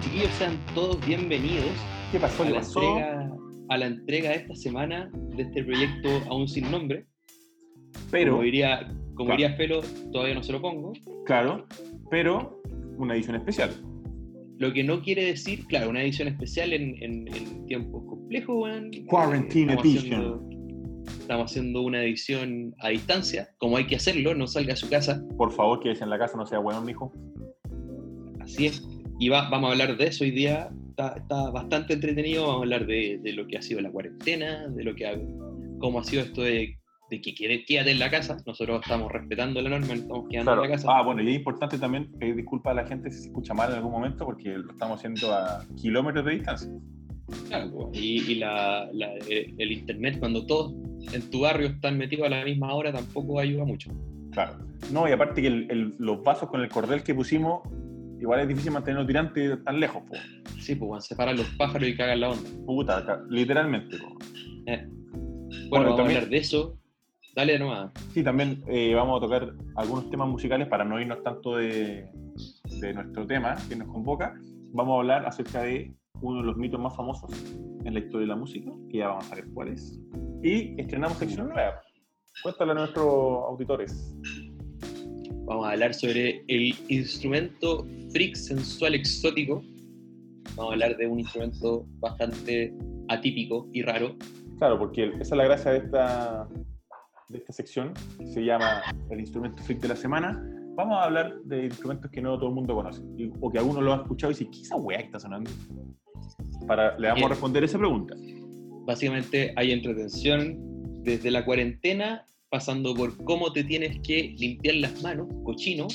¿Cómo están chiquillos? Sean todos bienvenidos ¿Qué pasó? a ¿Qué la, pasó? entrega, a la entrega de esta semana de este proyecto aún sin nombre. Pero, como diría, como Claro. diría Felo, todavía no se lo pongo. claro, pero una edición especial. Lo que no quiere decir, claro, una edición especial en, en- en tiempos complejos, weón. Quarantine Estamos edition. haciendo- estamos haciendo una edición a distancia, como hay que hacerlo, no salga a su casa. Por favor, quédese en la casa, no sea bueno, mijo. Así es. Y va- vamos a hablar de eso hoy día. Está, está bastante entretenido. Vamos a hablar de, de lo que ha sido la cuarentena, de lo que ha, cómo ha sido esto de, de que quede- quédate en la casa. Nosotros estamos respetando la norma, estamos quedando Claro. en la casa. Ah, bueno, y es importante también pedir disculpas a la gente si se escucha mal en algún momento, porque lo estamos haciendo a kilómetros de distancia. Claro, y y la- la- eh, el internet, cuando todos en tu barrio están metidos a la misma hora, tampoco ayuda mucho. Claro. No, y aparte que el- el- los vasos con el cordel que pusimos, igual es difícil mantenerlos tirantes tan lejos, po. Sí, pues bueno, separan los pájaros y cagan la onda. Puta, literalmente, po. Eh. Bueno, Bueno, vamos también- a hablar de eso. Dale nomás. Sí, también eh, vamos a tocar algunos temas musicales para no irnos tanto de, de nuestro tema que nos convoca. Vamos a hablar acerca de uno de los mitos más famosos en la historia de la música, que ya vamos a saber cuál es. Y estrenamos sección nueva. Cuéntale a nuestros auditores. Vamos a hablar sobre el instrumento freak sensual exótico. Vamos a hablar de un instrumento bastante atípico y raro. Claro, porque esa es la gracia de esta, de esta sección, que se llama el instrumento freak de la semana. Vamos a hablar de instrumentos que no todo el mundo conoce, y- o que algunos lo han escuchado y dicen, ¿qué es esa weá que está sonando? Para, le vamos a Bien. responder esa pregunta. Básicamente hay entretención desde la cuarentena, pasando por cómo te tienes que limpiar las manos, cochino.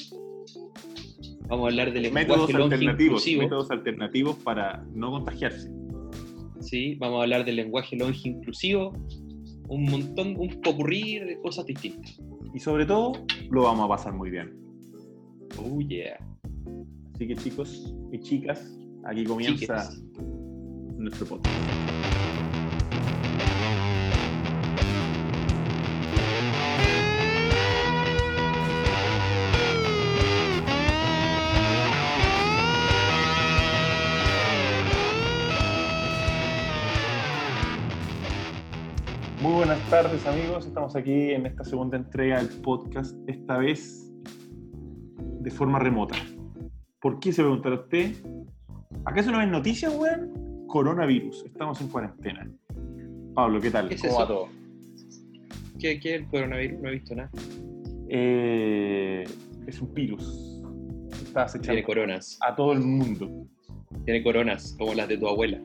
Vamos a hablar del lenguaje métodos longe alternativos, inclusivo. métodos alternativos para no contagiarse. ¿sí? Vamos a hablar del lenguaje longe inclusivo. Un montón, un popurrí de cosas distintas. Y sobre todo, lo vamos a pasar muy bien. Oh yeah. Así que chicos y chicas, aquí comienza Chiques. nuestro podcast. Buenas tardes amigos, estamos aquí en esta segunda entrega del podcast, esta vez de forma remota. ¿Por qué se preguntará usted? ¿Acaso no es noticia, weón? Coronavirus, estamos en cuarentena. Pablo, ¿qué tal? ¿Qué es ¿Cómo va todo? ¿Qué, ¿Qué es el coronavirus? No he visto nada. Eh, es un virus. Está Tiene acechando coronas. a todo el mundo. Tiene coronas, como las de tu abuela.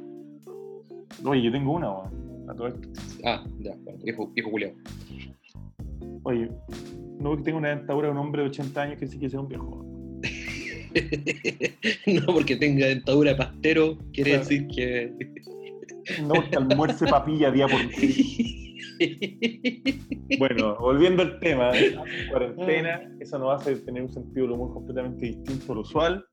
Oye, yo tengo una, weón. A todo esto. Ah, ya, bueno, viejo, viejo culiao. Oye, no porque tengo una dentadura de un hombre de 80 años que sí que sea un viejo. no porque tenga dentadura de pastero, quiere Claro. decir que. No porque almuerce papilla día por día. Bueno, volviendo al tema, ¿eh? cuarentena, eso nos hace tener un sentido del humor completamente distinto al usual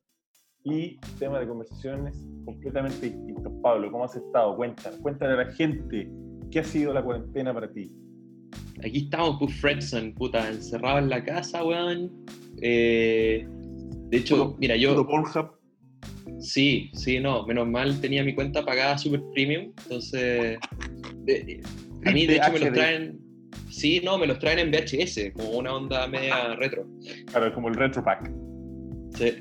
y tema de conversaciones completamente distintos. Pablo, ¿cómo has estado? Cuéntanos, cuéntale a la gente qué ha sido la cuarentena para ti. Aquí estamos, pues, Fredson, puta, encerrado en la casa, weón. Eh, de hecho, Puro- mira, yo. Pornhub. Sí, sí, no, menos mal tenía mi cuenta pagada super premium, entonces eh, a mí de hecho me los traen, sí, no, me los traen en VHS, como una onda media retro. Claro, como el retro pack. Sí.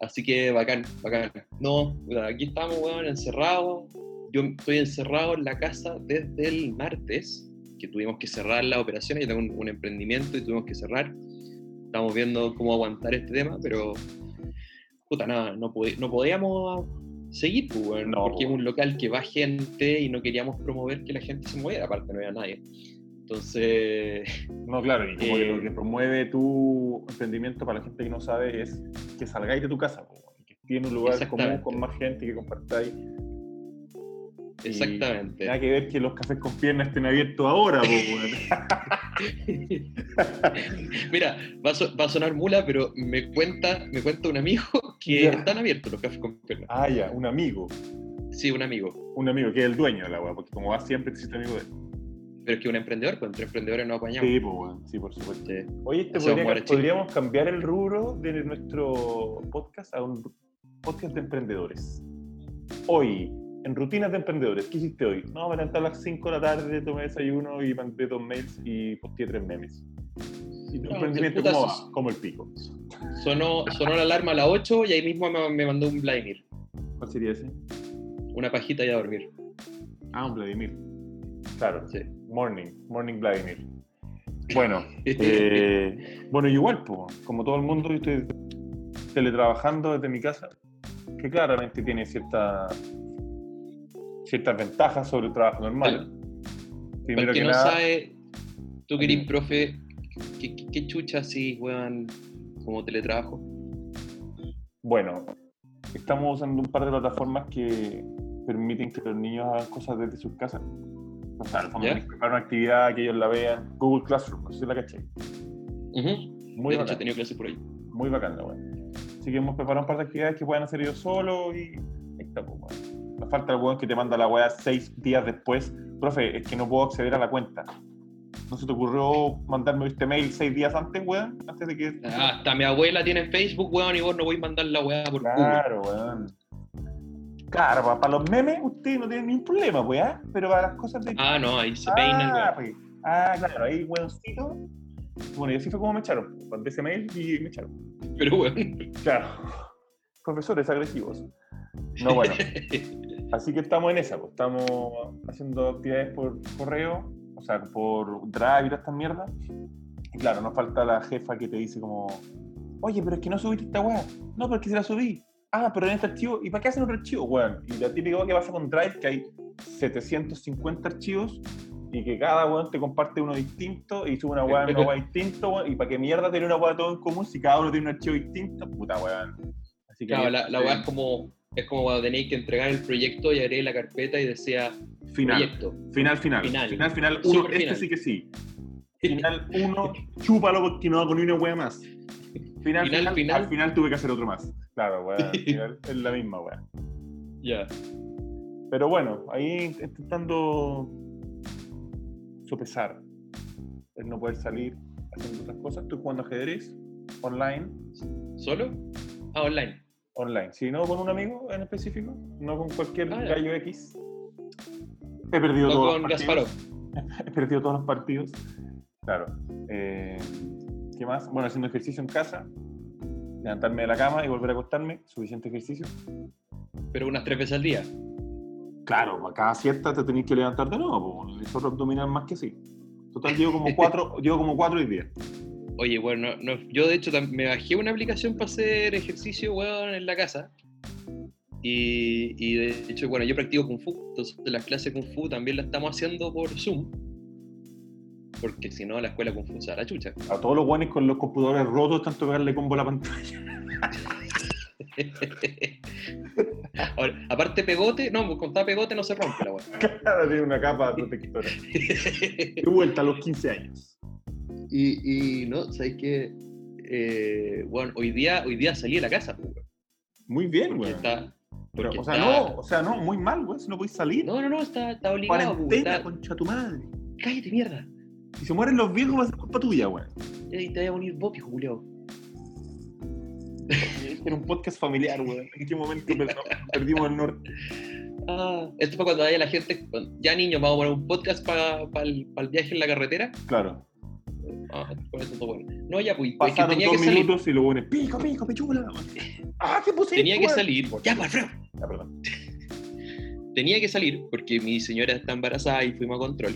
Así que bacán, bacán. No, aquí estamos, weón, encerrados. Yo estoy encerrado en la casa desde el martes, que tuvimos que cerrar las operaciones. Yo tengo un, un emprendimiento y tuvimos que cerrar. Estamos viendo cómo aguantar este tema, pero puta, nada, no, no podíamos seguir, pues, No, porque es weón. un local que va gente y no queríamos promover que la gente se moviera, aparte no había nadie. Entonces, No, claro, y como que Eh, lo que promueve tu emprendimiento para la gente que no sabe es que salgáis de tu casa, y que tiene un lugar común con más gente que compartáis. Y exactamente. Nada que ver que los cafés con piernas estén abiertos ahora. Mira, va a, so- va a sonar mula, pero me cuenta, me cuenta un amigo que Ya. están abiertos los cafés con piernas. Ah, ya, un amigo. Sí, un amigo. Un amigo que es el dueño de la weá, porque como va siempre existe amigo de él. Pero es que un emprendedor, pues entre emprendedores no apañamos. Sí, pues, weón, sí, por supuesto. Sí. Oye, Hacemos podría- podríamos cambiar el rubro de nuestro podcast a un podcast de emprendedores. Hoy, en rutinas de emprendedores, ¿qué hiciste hoy? No, me levanté a las 5 de la tarde, tomé desayuno y mandé dos mails y posteé tres memes. ¿Y tu No, emprendimiento cómo va? Como el pico. Sonó, sonó la alarma a las 8 y ahí mismo me, me mandó un Vladimir. ¿Cuál sería ese? Una pajita y a dormir. Ah, un Vladimir. Claro, Sí. Morning, morning Vladimir. Bueno, eh, bueno, igual, po, como todo el mundo, yo estoy teletrabajando desde mi casa, que claramente tiene cierta, ciertas ventajas sobre el trabajo normal. El que que no nada, sabe, tú querís, profe, ¿qué, qué, qué chucha así, weón, como teletrabajo? bueno, estamos usando un par de plataformas que permiten que los niños hagan cosas desde sus casas. O sea, al fondo preparar una actividad, que ellos la vean. Google Classroom, no sé si la caché. Ujú. Muy de hecho, he tenido clases por ahí. Muy bacán la. Así que hemos preparado un par de actividades que puedan hacer ellos solos y ahí está, pues, weón. Nos falta el weón que te manda la weá seis días después. Profe, es que no puedo acceder a la cuenta. ¿No se te ocurrió mandarme este mail seis días antes, weón? Antes de que. Ah, hasta mi abuela tiene Facebook, weón, y vos no voy a mandar la weá por Google. Claro, weón. Claro, pa- para los memes usted no tiene ningún problema, weón. Pero para las cosas de. Ah, no, ahí se peina el ah, pues. Ah, claro, ahí, weoncito. Bueno, y así fue como me echaron. Mandé ese mail y me echaron. Pero weón. Claro. Profesores agresivos. No, bueno. Así que estamos en esa, pues. estamos haciendo actividades por correo, o sea, por Drive y todas estas mierdas. Y claro, nos falta la jefa que te dice como, oye, pero es que no subiste esta weá. No, pero es que se la subí. Ah, pero en este archivo, ¿y para qué hacen otro archivo? Weón, y la típica weá que pasa con Drive, que hay 750 archivos y que cada weón te comparte uno distinto y sube una weá en una weá distinto, weón, y para qué mierda tener una weá todo en común si cada uno tiene un archivo distinto, puta weón. Así que Claro, la, la weá es como, es como cuando tenéis que entregar el proyecto y agregué la carpeta y decía final. proyecto. Final, final. Final. Final, final. Super Uno, este final. sí que sí. Final uno, chúpalo porque no hago ni una wea más. Final, Final, final, final. Al final tuve que hacer otro más. Claro, final es la misma wea. Ya. Pero bueno, ahí intentando sopesar el no poder salir haciendo otras cosas. Estoy jugando ajedrez online. ¿Solo? Ah, online. Online. Si no con un amigo en específico, no con cualquier Ah, gallo X. He perdido No todos con los partidos. Gasparov. He perdido todos los partidos. Claro. Eh, ¿Qué más? Bueno, haciendo ejercicio en casa. Levantarme de la cama y volver a acostarme. Suficiente ejercicio. Pero unas tres veces al día. Claro, para cada siesta te tenés que levantar de nuevo. po. El abdominal más que sí. Total, llevo como cuatro, llevo como cuatro hoy día. Oye, bueno, no, yo de hecho me bajé una aplicación para hacer ejercicio, weón, en la casa. Y, y de hecho, bueno, yo practico Kung Fu, entonces las clases Kung Fu también las estamos haciendo por Zoom. Porque si no, la escuela Kung Fu se da la chucha. A todos los guanes con los computadores rotos, tanto pegarle combo a la pantalla. Ahora, aparte pegote, no, pues con cada pegote no se rompe la weón. Claro, tiene una capa protectora. He vuelta a los 15 años. y, y no, ¿sabes qué? Eh, bueno, hoy día, hoy día salí de la casa, pues, weón, Muy bien, está. Pero, o sea, está- no, o sea, no, muy mal, güey. Si no podéis salir. No, no, no, está, está obligado. pues, Cuarentena, está- concha tu madre. Cállate, mierda. Si se mueren los viejos, va a ser culpa tuya, güey. Y te voy a unir vos, culiao. Era un podcast familiar, güey. ¿En qué momento per- perdimos el norte? Ah, esto fue cuando vaya la gente. Ya, niños, vamos a poner un podcast para el viaje en la carretera. Claro. Ah, con eso todo bueno. No, ya, pues, pues, que Pasaron tenía dos que salir. minutos y lo pones pico, pico, pichula. güey. ¡Ah, qué puse! Tenía que salir. Ya, pues, Alfredo. Ah, perdón. tenía que salir porque mi señora está embarazada y fuimos a control.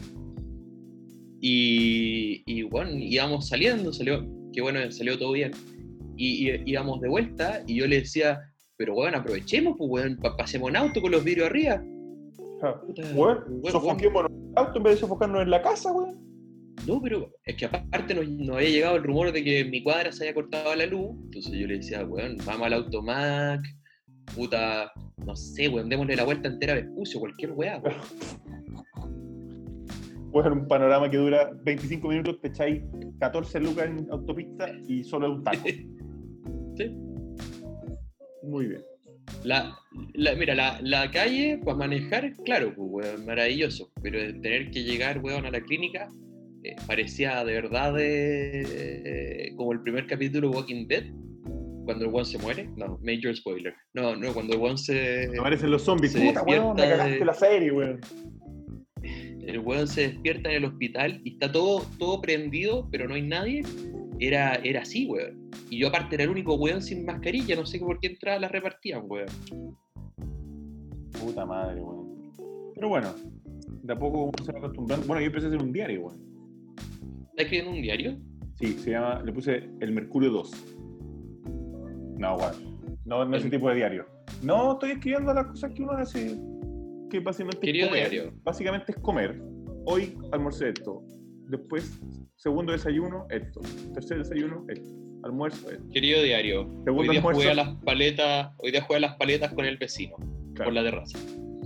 Y, y bueno, íbamos saliendo, salió, que bueno, salió todo bien. Y, y- íbamos de vuelta y yo le decía, pero bueno, aprovechemos, pues weón, pa- pasemos en auto con los vidrios arriba. Ah, weón, sofoquémonos en el auto en vez de sofocarnos en la casa, güey. No, pero es que aparte nos, nos había llegado el rumor de que en mi cuadra se había cortado la luz. Entonces yo le decía, weón, vamos al automac, puta, no sé, weón, démosle la vuelta entera a Vespucio, cualquier weá. weón. Bueno, un panorama que dura 25 minutos, te echáis 14 lucas en autopista y solo es un taco. Sí. Muy bien. La, la- mira, la, la calle para manejar, claro, pues, weón, maravilloso. Pero tener que llegar, weón, a la clínica eh, parecía de verdad eh, como el primer capítulo de Walking Dead, cuando el weón se muere. No, major spoiler. No, no, cuando el weón se. Aparecen los zombies. Se Puta, weón, me cagaste de- la serie, weón. El weón se despierta en el hospital y está todo, todo prendido, pero no hay nadie. Era, era así, weón. Y yo aparte era el único weón sin mascarilla, no sé por qué entraba la repartían, weón. Puta madre, weón. Pero bueno, de a poco uno se va acostumbrando. Bueno, yo empecé a hacer un diario, weón. ¿Estás escribiendo un diario? Sí, se llama, le puse El Mercurio 2. No, weón. No, no ese El- tipo de diario. No, estoy escribiendo las cosas que uno hace. Que básicamente Querido es comer. diario. Básicamente es comer. Hoy almorcé esto. Después, segundo desayuno, esto. Tercer desayuno, esto. Almuerzo, esto. Querido diario, Segundo hoy día almuerzo. jugué a las paletas, hoy día jugué a las paletas con el vecino, Claro. por la terraza.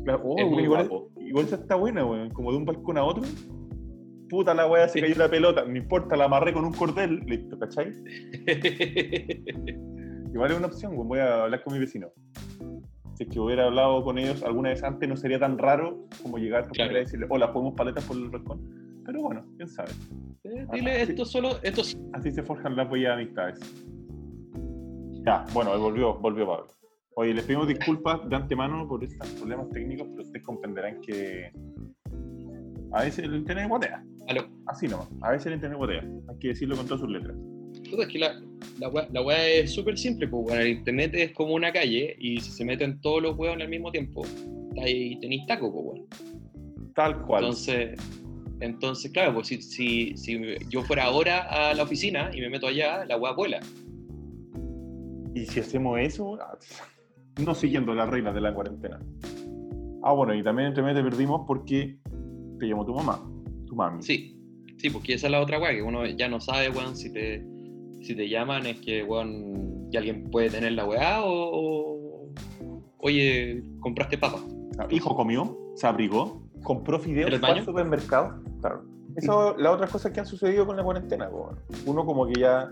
Claro, oh, Es muy igual, guapo. igual esa está buena, weón. Como de un balcón a otro. Puta la weá, se Sí. cayó la pelota. No importa, la amarré con un cordel. Listo, ¿cachai? Igual es una opción, weón. Voy a hablar con mi vecino. Si es que hubiera hablado con ellos alguna vez antes, no sería tan raro como llegar Claro. y decirle, hola, ¿podemos paletas por el balcón? Pero bueno, quién sabe. Eh, Dile sí. esto solo, esto sí. Así se forjan las huellas de amistades. Ya, bueno, volvió, volvió Pablo. Oye, les pedimos disculpas de antemano por estos problemas técnicos, pero ustedes comprenderán que a veces el internet. Aló. Así nomás, a veces el internet guatea. Hay que decirlo con todas sus letras. Puta, es que la, la, es súper simple, pues, weón. el internet es como una calle y si se meten todos los weones al mismo tiempo, ahí tenéis taco, pues. Tal cual. Entonces, entonces, claro, pues si, si, si yo fuera ahora a la oficina y me meto allá, la weá vuela. y si hacemos eso, no siguiendo las reglas de la cuarentena. Ah, bueno, y también entre medio perdimos porque te llamó tu mamá, tu mami. Sí, sí, porque esa es la otra weá, que uno ya no sabe, weón, si te, si te llaman es que, weón, que alguien puede tener la weá o, o- oye, compraste papa. Ah, Hijo comió, se abrigó, compró fideos ¿En el fue al supermercado. Claro. Eso, las otras cosas que han sucedido con la cuarentena. bueno. Uno como que ya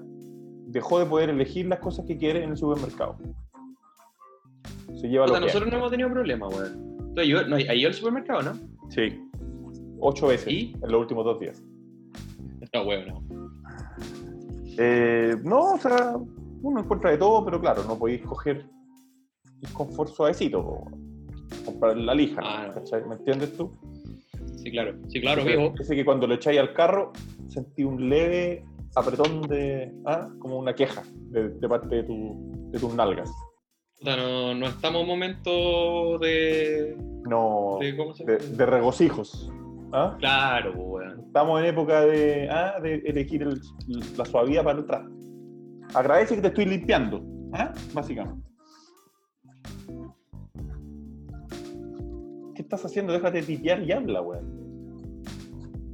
dejó de poder elegir las cosas que quiere en el supermercado. Se lleva lo que nosotros no hemos tenido problemas, weón. ¿Tú has ido- no, ¿has ido al supermercado, no? Sí. Ocho veces ¿Y? en los últimos dos días. No, weón, no. Eh, no, o sea, uno encuentra de todo, pero claro, no podéis coger un confort suavecito. Comprar la lija. Ah, no. ¿me entiendes tú? Sí, claro, sí, claro, vivo. Ese que cuando lo echáis al carro sentí un leve apretón de. ¿ah? como una queja de, de parte de, tu, de tus nalgas. No, no estamos en momento de, No. de. ¿Cómo se de, de regocijos. ¿Ah? Claro, pues, weón. Estamos en época de, ¿ah? de elegir el- la suavidad para el traste. Agradece que te estoy limpiando. ¿ah? Básicamente. ¿Qué estás haciendo? Déjate tipear y habla, weón.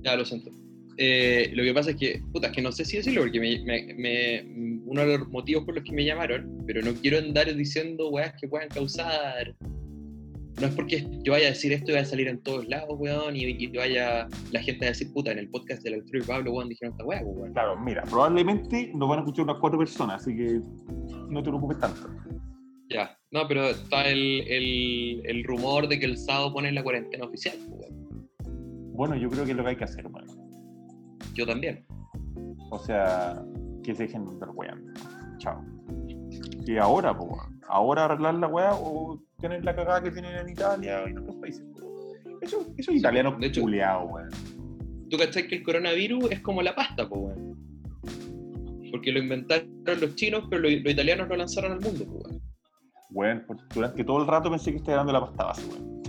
Ya lo siento. Eh, lo que pasa es que, puta, es que no sé si decirlo, porque me, me- me- uno de los motivos por los que me llamaron, pero no quiero andar diciendo weas que puedan causar. No es porque yo vaya a decir esto y vaya a salir en todos lados, weón, y, vaya la gente a decir, puta, en el podcast del Arturo y Pablo, weón, dijeron esta pues, weón. Claro, mira, probablemente nos van a escuchar unas cuatro personas, así que no te preocupes tanto. Ya, no, pero está el, el, el rumor de que el sábado ponen la cuarentena oficial, weón. Bueno, yo creo que es lo que hay que hacer, weón. Yo también. O sea, que se dejen de andar weando. Chao. Y ahora, weón. ahora arreglar la weá o tener la cagada que tienen en Italia y en otros países. Eso, eso es italiano de hecho- culeado, weón. ¿Tú cachai que el coronavirus es como la pasta, pues, weón? Porque lo inventaron los chinos, pero los, los italianos lo lanzaron al mundo, pues, weón. Weón, por- durante todo el rato pensé que estaba dando la pasta base, weón.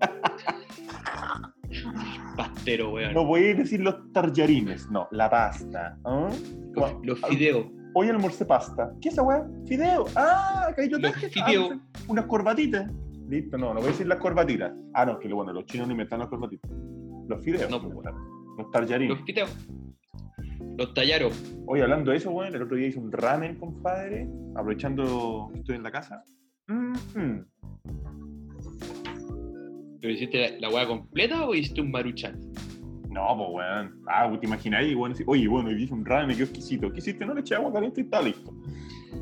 Pastero, weón. No voy a decir los tarjarines, no, la pasta. los, los fideos. Hoy almorcé pasta. ¿Qué es esa weá? Fideo. Ah, traje. fideo. Ah, unas corbatitas. Listo, no, no voy a decir las corbatitas. Ah, no, que bueno, los chinos no inventan las corbatitas. Los fideos. No, pues, weón. Los tarjarines. Los fideos. Los tallaros. Hoy hablando de eso, weón, el otro día hice un ramen, compadre, aprovechando que estoy en la casa. Mm. ¿Pero hiciste la, la weá completa o hiciste un maruchan? No, pues weón. Ah, te imagináis, weón, oye, bueno, y hice un ramen, me quedó exquisito. ¿Qué hiciste? No le eché agua caliente y está listo.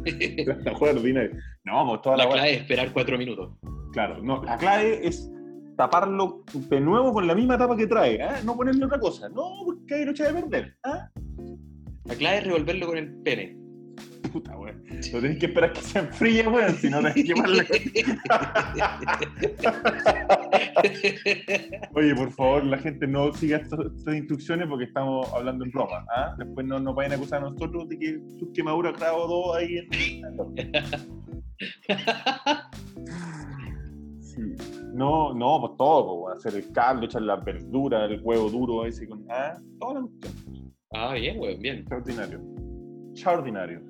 La juega ordinaria. No, pues toda la, la clave es esperar cuatro minutos. Claro, no, la clave es taparlo de nuevo con la misma tapa que trae, ¿ah? no ponerle otra cosa. No, porque ahí lo echa de perder. ¿ah? La clave es revolverlo con el pene. Puta, weón. No tenés que esperar que se enfríe, weón, si no tenés que quemarla. Oye, por favor, la gente no siga estas instrucciones porque estamos hablando en broma. ¿ah? Después no nos vayan a acusar a nosotros de que sus quemaduras grado 2 ahí en. Sí. No, no, pues todo, pues, hacer el caldo, echar las verduras, el huevo duro ese con. Ah, toda la cuestión. Ah, bien, bien. Extraordinario. Extraordinario.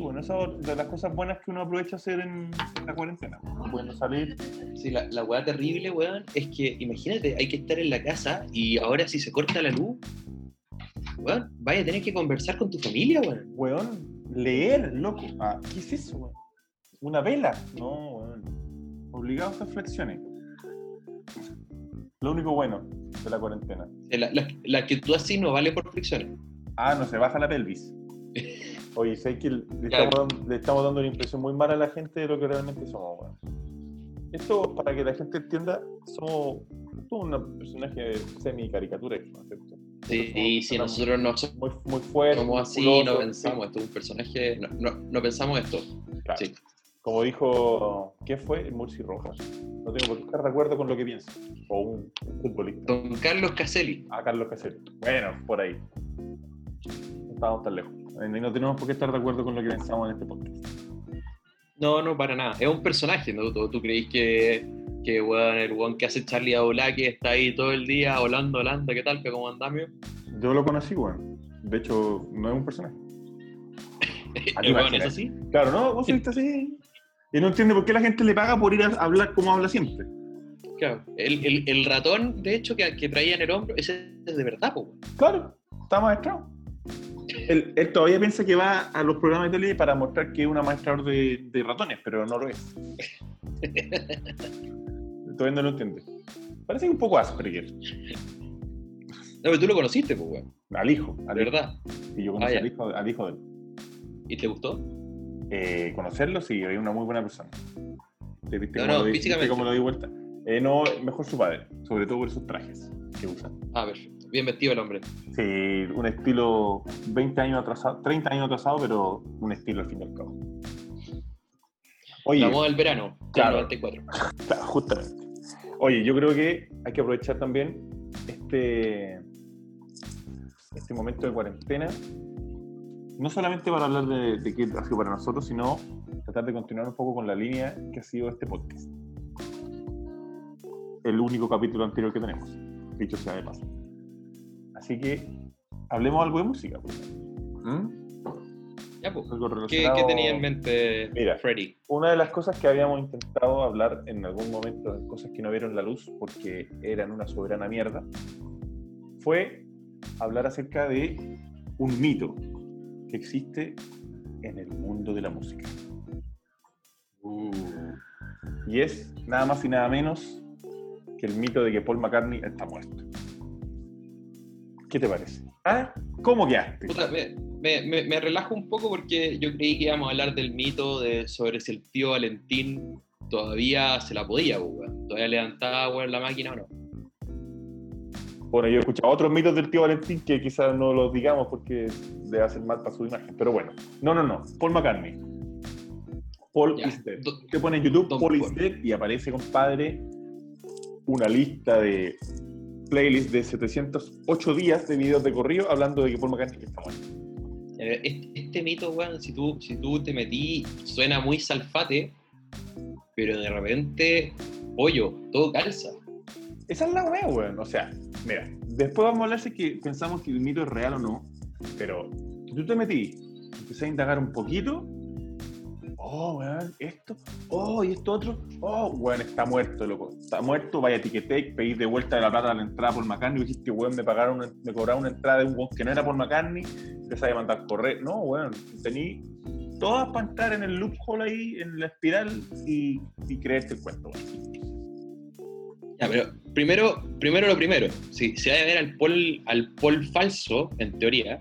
Bueno, esa es de las cosas buenas que uno aprovecha hacer en la cuarentena. Pudiendo salir. Sí, la, la weá terrible, weón, es que imagínate, hay que estar en la casa y ahora si se corta la luz, weón, vaya a tener que conversar con tu familia, weón. Weón, leer, loco. Ah, ¿Qué es eso, weón? ¿Una vela? No, weón. Obligado a hacer flexiones. Lo único bueno de la cuarentena. Eh, La, la- la que tú así no vale por fricciones. Ah, no se baja la pelvis. Oye, sé que le Claro. estamos, dando- le estamos dando una impresión muy mala a la gente de lo que realmente somos, weón. Esto, para que la gente entienda, somos somos un personaje semi-caricatura. Sí, somos si nosotros no somos Muy, muy fuertes. así, no pensamos, esto es un personaje, no, no, no pensamos esto. sí, claro. Sí. Como dijo, ¿qué fue? El Murci Rojas. No tengo por qué estar de acuerdo con lo que piensa. O un, un futbolista. Don Carlos Caselli. A Carlos Caselli. Bueno, por ahí. No estamos tan lejos. No tenemos por qué estar de acuerdo con lo que pensamos en este podcast. No, no, para nada. Es un personaje, ¿no? ¿Tú, tú creís que, que weón, el weón que hace Charlie Aula, que está ahí todo el día Holanda, Holanda, ¿qué tal? ¿Qué cómo andamio? Yo lo conocí, weón. De hecho, no es un personaje. ¿A ti ¿El weón es así? Claro, ¿no? Vos fuiste así. Y no entiende por qué la gente le paga por ir a hablar como habla siempre. Claro. El, el, el ratón, de hecho, que, que traía en el hombro, ese es de verdad, po, weón. Claro, está maestrado. Él, él todavía piensa que va a los programas de tele para mostrar que es una maestrador de, de ratones, pero no lo es. todavía no lo entiende. Parece un poco Asperger. No, pero tú lo conociste, pues, weón. Al hijo, De al hijo. verdad. Y yo conocí Ah, al, hijo, al hijo de él. ¿Y te gustó? Eh, conocerlo, sí, es una muy buena persona. ¿Te viste No, cómo no, lo físicamente. viste cómo lo di vuelta? Eh, no, mejor su padre, sobre todo por sus trajes que usa. Ah, perfecto. Bien vestido el hombre. Sí, un estilo 20 años atrasado, 30 años atrasado, pero un estilo al fin y al cabo. Oye, La moda del verano, Claro. del 94. Claro, justamente. Oye, yo creo que hay que aprovechar también este, este momento de cuarentena, no solamente para hablar de, de qué ha sido para nosotros, sino tratar de continuar un poco con la línea que ha sido este podcast. El único capítulo anterior que tenemos, dicho sea de paso. Así que hablemos algo de música. pues. ¿Mm? Ya, pues. Algo ¿Qué, relacionado- qué tenía en mente Mira. Freddy? Una de las cosas que habíamos intentado hablar en algún momento, de cosas que no vieron la luz porque eran una soberana mierda, fue hablar acerca de un mito que existe en el mundo de la música. Y es nada más y nada menos que el mito de que Paul McCartney está muerto. ¿Qué te parece? ¿Ah? ¿Cómo quedaste? Puta, me, me, me, me relajo un poco porque yo creí que íbamos a hablar del mito de sobre si el tío Valentín todavía se la podía, pues, weón. Todavía levantaba weón, la máquina o no. Bueno, yo he escuchado otros mitos del tío Valentín que quizás no los digamos porque le hacen mal para su imagen. Pero bueno, no, no, no. Paul McCartney. Paul Ya. is dead. Do- Usted pone en YouTube Don Paul dead y aparece, compadre, una lista de playlist de 708 días de videos de corrido hablando de que Paul McCartney está muerto. Eh, Este, este mito, weón, si tú, si tú te metí, suena muy salfate, pero de repente, pollo, todo calza. Esa es la weá, weón. O sea, mira, después vamos a hablar si que pensamos que el mito es real o no, pero si tú te metí, empecé a indagar un poquito, oh, weón, esto, oh, y esto otro, oh, weón, está muerto, loco, está muerto, vaya a Ticketek, pedís de vuelta la plata a la entrada por McCartney, dijiste, weón, me pagaron, me cobraron una entrada de un weón que no era por McCartney, empezás a mandar correr, no, weón, tení todas para entrar en el loophole ahí, en la espiral y, y creerte el cuento, weón. Ya, pero primero, primero lo primero. Si se va a ver al Paul, al Paul falso, en teoría,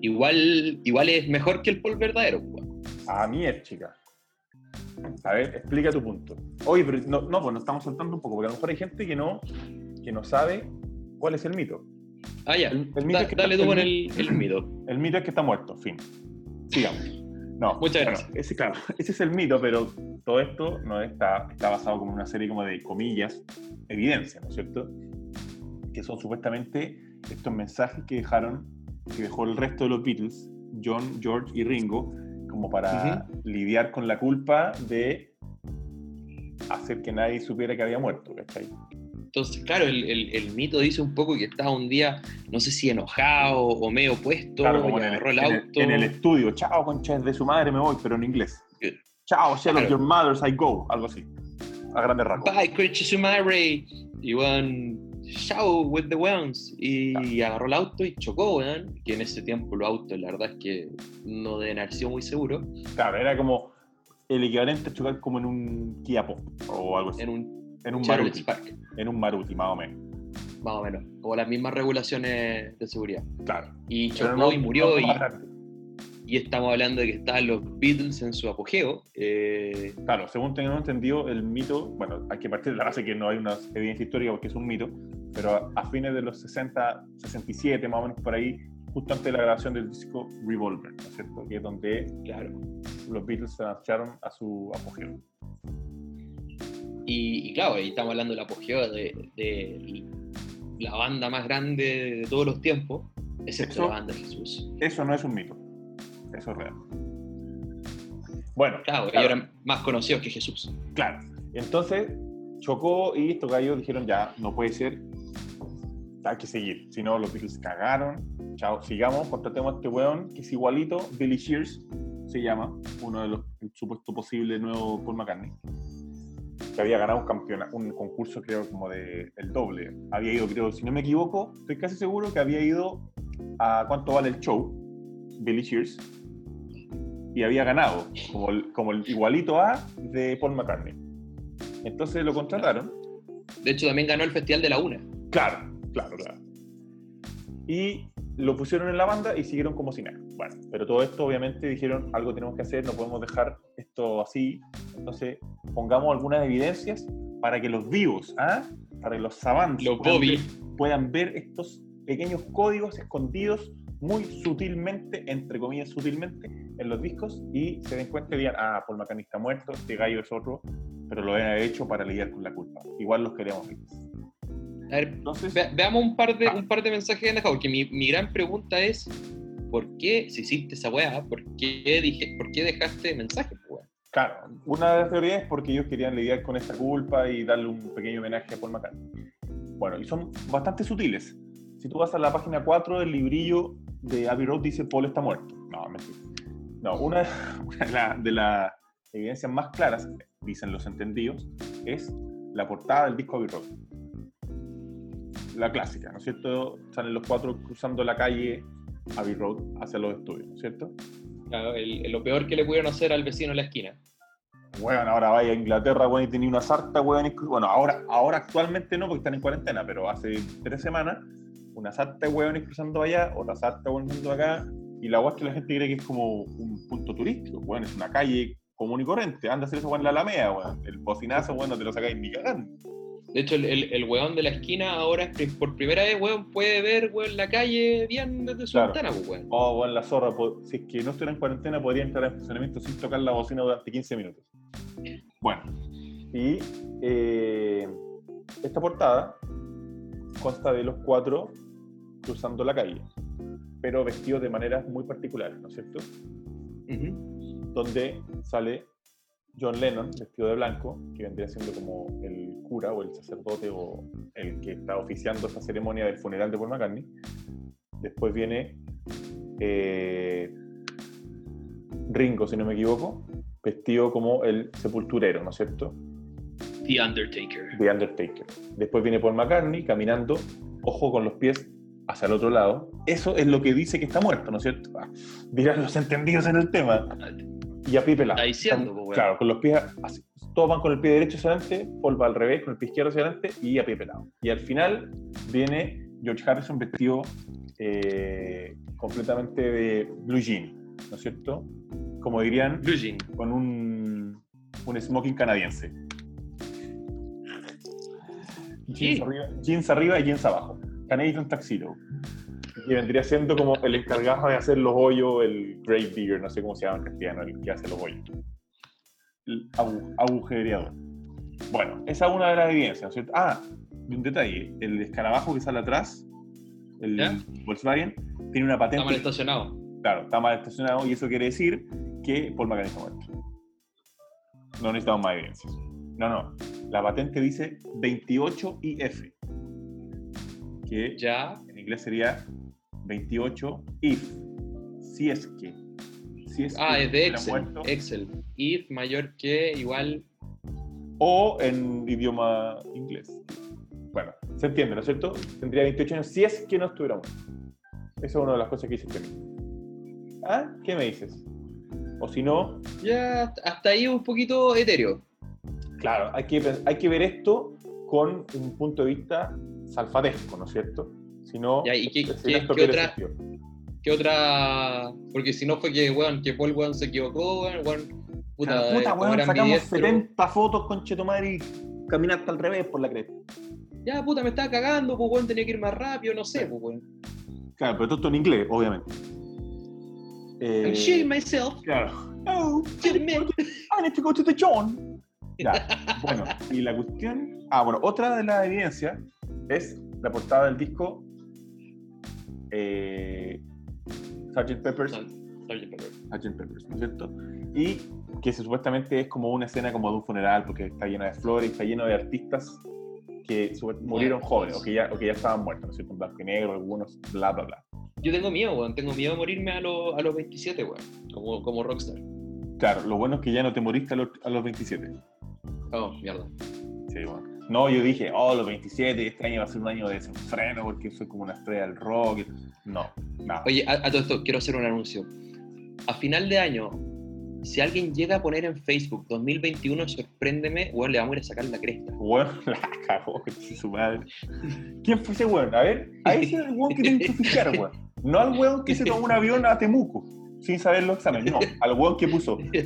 igual, igual es mejor que el Paul verdadero, weón. A mí chica. A ver, explica tu punto. Oye, pero no, no, pues nos estamos saltando un poco, porque a lo mejor hay gente que no, que no sabe cuál es el mito. Ah, ya. El- el mito Da- es que dale está- tú con el el, el mito. El mito es que está muerto, fin. sigamos. No, Muchas bueno, gracias. ese, claro, ese es el mito, pero todo esto no está, está basado como en una serie como de comillas, evidencia, ¿no es cierto? Que son supuestamente estos mensajes que dejaron, que dejó el resto de los Beatles, John, George y Ringo, como para lidiar con la culpa de hacer que nadie supiera que había muerto, ¿cachai? Entonces, claro, el, el- el mito dice un poco que estaba un día, no sé si enojado o medio puesto, Claro, como y en el, agarró el en el- auto. en el estudio, chao, concha de su madre, me voy, pero en inglés. Chao, shell of claro. your mothers, I go, algo así. A grandes rasgos. Bye, Creature Sumare. Y weón, chao with the weons. Y agarró el auto y chocó, weón. Que en ese tiempo los autos, la verdad es que no deben haber sido muy seguros. Claro, era como el equivalente a chocar como en un Kia Pop o algo así. En un En un Maruti. Spark, En un Maruti, más o menos. más o menos. Como las mismas regulaciones de seguridad. Claro. Y chocó no- y murió. no y, más grande. Y estamos hablando de que estaban los Beatles en su apogeo. eh, Claro, según tengo entendido, el mito, bueno, hay que partir de la base que no hay una evidencia histórica porque es un mito, pero a, a fines de los 60, 67, más o menos por ahí, justo antes de la grabación del disco Revolver, ¿no es cierto? Que es donde claro. los Beatles se lanzaron a su apogeo. Y, y claro, ahí estamos hablando del apogeo de, de la banda más grande de todos los tiempos, excepto Eso- la banda de Jesús. Eso no es un mito, eso es real. Bueno, Claro, claro. ellos eran más conocidos que Jesús. Claro. Entonces chocó y estos gallos dijeron ya, no puede ser, hay que seguir. Si no, los Beatles cagaron. Chao, sigamos, contratemos a este weón que es igualito, Billy Shears se llama, uno de los supuesto posible nuevo Paul McCartney, que había ganado un un concurso creo como de el doble. Había ido, creo, si no me equivoco, estoy casi seguro que había ido a cuánto vale el show, Billy Shears, y había ganado como el, como el igualito A de Paul McCartney. Entonces lo contrataron. De hecho, también ganó el Festival de la Una. Claro, claro, claro. Y lo pusieron en la banda y siguieron como si nada. Bueno, pero todo esto obviamente dijeron algo tenemos que hacer, no podemos dejar esto así. Entonces pongamos algunas evidencias para que los vivos, ¿ah? para que los savants Los puedan ver- puedan ver estos pequeños códigos escondidos muy sutilmente, entre comillas sutilmente, en los discos y se den cuenta y digan, ah, Paul McCartney está muerto, este gallo es otro, pero lo han hecho para lidiar con la culpa. Igual los queremos vivos. A ver, Entonces, ve- veamos un par de, Ah. un par de mensajes dejado, porque mi, mi gran pregunta es, ¿por qué, si hiciste esa weá, por qué, dije, ¿por qué dejaste mensajes, weá? Claro, una de las teorías es porque ellos querían lidiar con esta culpa y darle un pequeño homenaje a Paul McCartney. Bueno, y son bastante sutiles. Si tú vas a la página 4 del librillo de Abbey Road dice Paul está muerto. No, mentira. No, una, una de las de las evidencias más claras, dicen los entendidos, es la portada del disco Abbey Road. La clásica, ¿no es cierto? Salen los cuatro cruzando la calle Abbey Road hacia los estudios, ¿no es cierto? Claro, el- el- lo peor que le pudieron hacer al vecino en la esquina. Weón, ahora vaya a Inglaterra, weón, y tenía una sarta, weón. Bueno, ahora, ahora actualmente no, porque están en cuarentena, pero hace tres semanas, una sarta de weones cruzando allá, otra sarta weones cruzando acá, y la es que la gente cree que es como un punto turístico, weón, es una calle común y corriente, anda a hacer eso weón en la Alameda, weón. El bocinazo, weón, no te lo sacáis ni cagando. De hecho, el, el, el weón de la esquina ahora, por primera vez, weón, puede ver, weón, la calle bien desde su Claro. ventana, weón. Oh, weón, la zorra, si es que no estuviera en cuarentena, podría entrar en funcionamiento sin tocar la bocina durante 15 minutos. Bueno, y eh, esta portada consta de los cuatro cruzando la calle, pero vestidos de maneras muy particulares, ¿no es cierto? Ujú. Donde sale John Lennon vestido de blanco, que vendría siendo como el cura o el sacerdote o el que está oficiando esta ceremonia del funeral de Paul McCartney. Después viene eh, Ringo, si no me equivoco, vestido como el sepulturero, ¿no es cierto? The Undertaker. The Undertaker. Después viene Paul McCartney caminando, ojo con los pies hacia el otro lado. Eso es lo que dice que está muerto, ¿no es cierto? Ah, dirán los entendidos en el tema. Y a pie pelado. Diciendo, pues. Claro, con los pies así. Todos van con el pie derecho hacia adelante, Paul va al revés, con el pie izquierdo hacia adelante y a pie pelado. Y al final viene George Harrison vestido eh, completamente de blue jean, ¿no es cierto? Como dirían, Blue Jean. con un, un smoking canadiense. Jeans Sí. arriba, jeans arriba y jeans abajo. Canadian Tuxedo. que vendría siendo como el encargado de hacer los hoyos, el grave digger, no sé cómo se llama en castellano, el que hace los hoyos. El agu- agujereador. Bueno, esa es una de las evidencias, ¿no es cierto? Ah, y un detalle, el escarabajo que sale atrás, el ¿Ya? Volkswagen, tiene una Está patente mal estacionado. Claro, está mal estacionado y eso quiere decir que Paul McCartney está muerto. No necesitamos más evidencias. No, no. La patente dice 28IF, que Ya. en inglés sería 28 if. Si es que. Si es Ah, que es de Excel. muerto, Excel. If mayor que igual. o en idioma inglés. Bueno, se entiende, ¿no es cierto? Tendría 28 años si es que no estuviera muerto. Esa es una de las cosas que dice este. ¿Ah? ¿Qué me dices? O si no, Ya hasta ahí un poquito etéreo. Claro, hay que, hay que ver esto con un punto de vista salfatesco, ¿no es cierto? Si no, Ya, ¿y qué- esto otra-. ¿Qué otra? Porque si no fue que, weón, que Paul weón se equivocó, weón, weón, puta, Claro, puta, weón, sacamos ambidiestro, 70 fotos con Chetumare y caminaste al revés por la cresta. Ya, puta, me estaba cagando, pues weón, tenía que ir más rápido, no sé, pues weón. Claro, pero todo esto en inglés, obviamente. Eh, I'm shitting myself. Claro. Oh, Shitting me. I need to go to the John. Ya, bueno, y la cuestión. Ah, bueno, otra de las evidencias es la portada del disco eh, Sgt. Pepper's Sgt. Pepper. Sgt. Peppers, ¿no es cierto? Y que se- supuestamente es como una escena como de un funeral, porque está llena de flores, está lleno de artistas que murieron jóvenes o que, ya, o que ya estaban muertos, ¿no es cierto? En blanco y negro, algunos, bla, bla, bla. Yo tengo miedo, weón, tengo miedo de morirme a, los a los 27, weón, como, como rockstar. Claro, lo bueno es que ya no te moriste a los, a los 27. Oh, mierda. Sí, bueno. No, yo dije, oh, los 27, este año va a ser un año de desenfreno porque soy como una estrella del rock. No, nada. Oye, a, a todo esto, quiero hacer un anuncio. A final de año, si alguien llega a poner en Facebook 2021, sorpréndeme, weón, le vamos a ir a sacar la cresta. Weón, la cagó, su madre. ¿Quién fue ese weón? A ver, a ese es el weón que tienen que fijar, weón. No al weón que se tomó un avión a Temuco sin saber los exámenes, no. Al weón que puso 20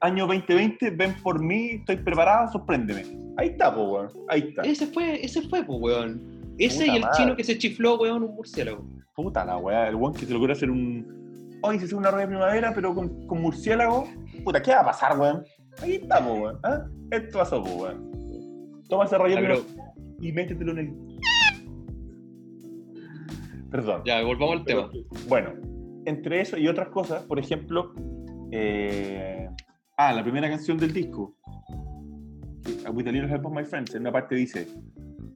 año 2020, ven por mí, estoy preparado, sorpréndeme. Ahí está, po, weón. Ahí está. Ese fue, ese fue, pues, weón. Ese Puta y el madre. chino que se chifló, weón, un murciélago. Puta la weá, el weón que se logró hacer un. Hoy se hace una rueda de primavera, pero con, con murciélago. Puta, ¿qué va a pasar, weón? Ahí está, po, weón. ¿Ah? Esto pasó, po, weón. Toma ese pero- y métetelo en el. Perdón. Ya, volvamos al tema. Bueno, entre eso y otras cosas, por ejemplo, eh, ah, la primera canción del disco, With a Little Help of My Friends, en una parte dice,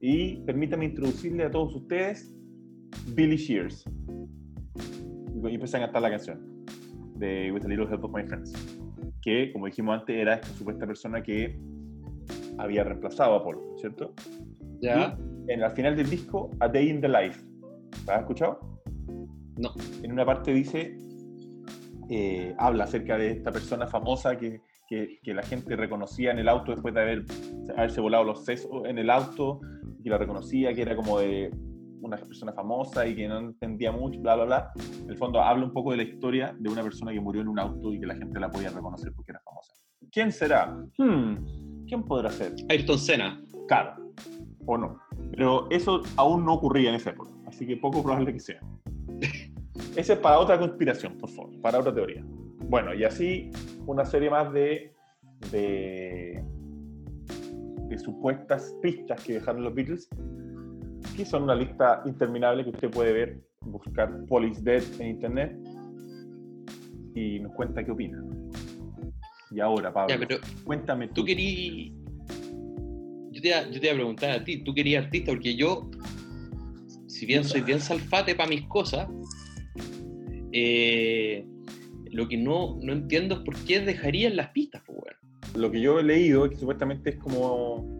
y permítame introducirle a todos ustedes Billy Shears. Y y empieza a cantar la canción de With a Little Help of My Friends, que, como dijimos antes, era esta supuesta persona que había reemplazado a Paul, ¿no es ¿cierto? Ya, Y en la final del disco, A Day in the Life. ¿La has escuchado? No. en una parte dice, eh, habla acerca de esta persona famosa que, que- que la gente reconocía en el auto después de haber, haberse volado los sesos en el auto, y que la reconocía, que era como de una persona famosa y que no entendía mucho, bla, bla, bla. En el fondo habla un poco de la historia de una persona que murió en un auto y que la gente la podía reconocer porque era famosa. ¿Quién será? Hmm, ¿Quién podrá ser? Ayrton Senna. Claro, o no. Pero eso aún no ocurría en esa época, así que poco probable que sea. Ese es para otra conspiración, por favor, para otra teoría. Bueno, y así una serie más de, de, de supuestas pistas que dejaron los Beatles, que son una lista interminable que usted puede ver, buscar Police Dead en internet y nos cuenta qué opina. Y ahora, Pablo, Ya, pero cuéntame tú. tú querías. Yo te, iba, yo te iba a preguntar a ti, tú querías artista, porque yo, si bien soy bien salfate para mis cosas, eh, lo que no, no entiendo es por qué dejarían las pistas, pues, weón. lo que yo he leído es que supuestamente es como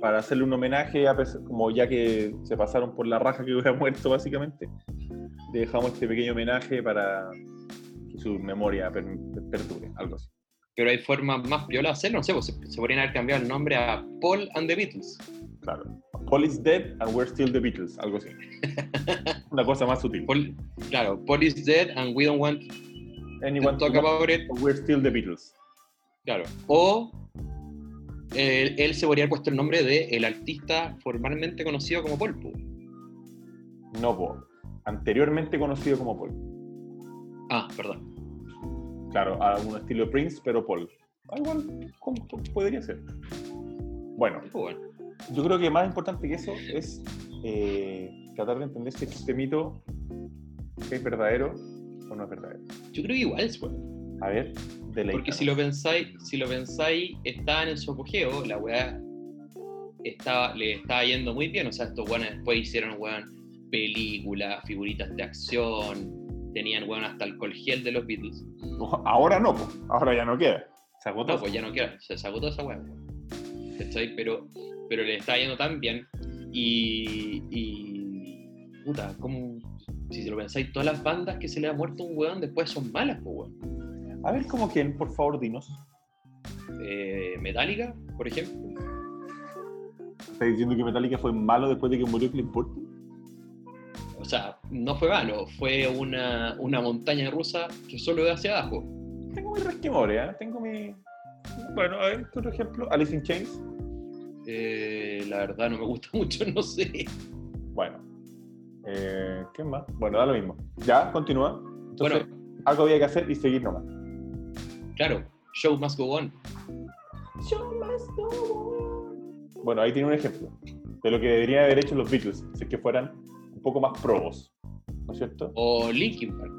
para hacerle un homenaje, a como ya que se pasaron por la raja que hubiera muerto básicamente, le dejamos este pequeño homenaje para que su memoria per- perdure, algo así. Pero hay formas más piolas de hacerlo, no sé, pues se, se podrían haber cambiado el nombre a Paul and the Beatles. Claro. Paul is dead and we're still the Beatles, algo así. Una cosa más sutil. Paul, claro, Paul is dead and we don't want Anyone to talk about it. We're still the Beatles. Claro. O eh, él se podría haber puesto el nombre de el artista formalmente conocido como Paul. No, po. anteriormente conocido como Paul. Ah, perdón. Claro, a un estilo Prince, pero Paul. Ah, igual, ¿cómo podría ser? Bueno, Bueno, yo creo que más importante que eso es eh, tratar de entender si este mito es verdadero o no es verdadero. yo creo que igual es bueno. A ver, de Porque si lo pensáis, si lo pensáis, estaban en su apogeo, la weá estaba, le estaba yendo muy bien. O sea, estos weones después hicieron weón, películas, figuritas de acción, tenían weón hasta alcohol gel de los Beatles. Ahora no, po. ahora ya no queda. Se agotó. No, pues ya no queda, se, se agotó esa weá. ¿Cachai? Pero, pero le estaba yendo tan bien. Y. y puta, como. Si se lo pensáis, todas las bandas que se le ha muerto un weón después son malas, pues weón. A ver, como quién, por favor, dinos. Eh, Metallica, por ejemplo. ¿Estás diciendo que Metallica fue malo después de que murió Clint Burton? O sea, no fue malo, fue una, una montaña rusa que solo iba hacia abajo. Tengo mi resquemores, ¿eh? Tengo mi... Bueno, a ver, ¿qué otro ejemplo? Alice in Chains. Eh, la verdad no me gusta mucho, no sé. Bueno. Eh, ¿Qué más? Bueno, da lo mismo. Ya, continúa. Entonces, Bueno, algo había que hacer y seguir nomás. claro, show must go on. Bueno, ahí tiene un ejemplo de lo que deberían haber hecho los Beatles, si es que fueran un poco más probos, ¿no es cierto? O Linkin Park.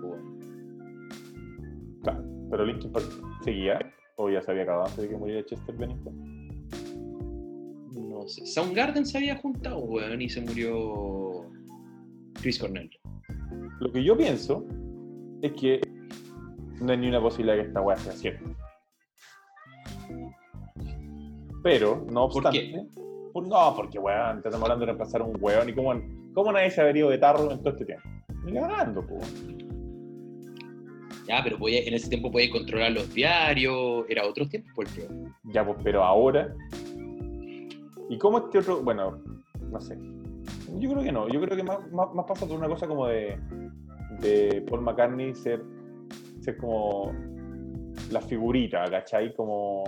Claro, pero Linkin Park seguía, o ya se había acabado antes de que muriera Chester Bennington. no sé. Soundgarden se había juntado, weón, y se murió Chris Cornell. Lo que yo pienso es que no hay ni una posibilidad que esta weá sea cierta. Pero, no ¿Por obstante. por- no, porque weón, estamos hablando de reemplazar a un weón y cómo, cómo nadie se habría ido de tarro en todo este tiempo. Ni cagando, po. Ya, pero podía- en ese tiempo podía controlar los diarios, era otro tiempo, porque Ya, pues, pero ahora. ¿Y cómo este otro.? Bueno, no sé. Yo creo que no. Yo creo que más, más, más pasa por una cosa como de, de Paul McCartney ser, ser como la figurita, ¿cachai? Como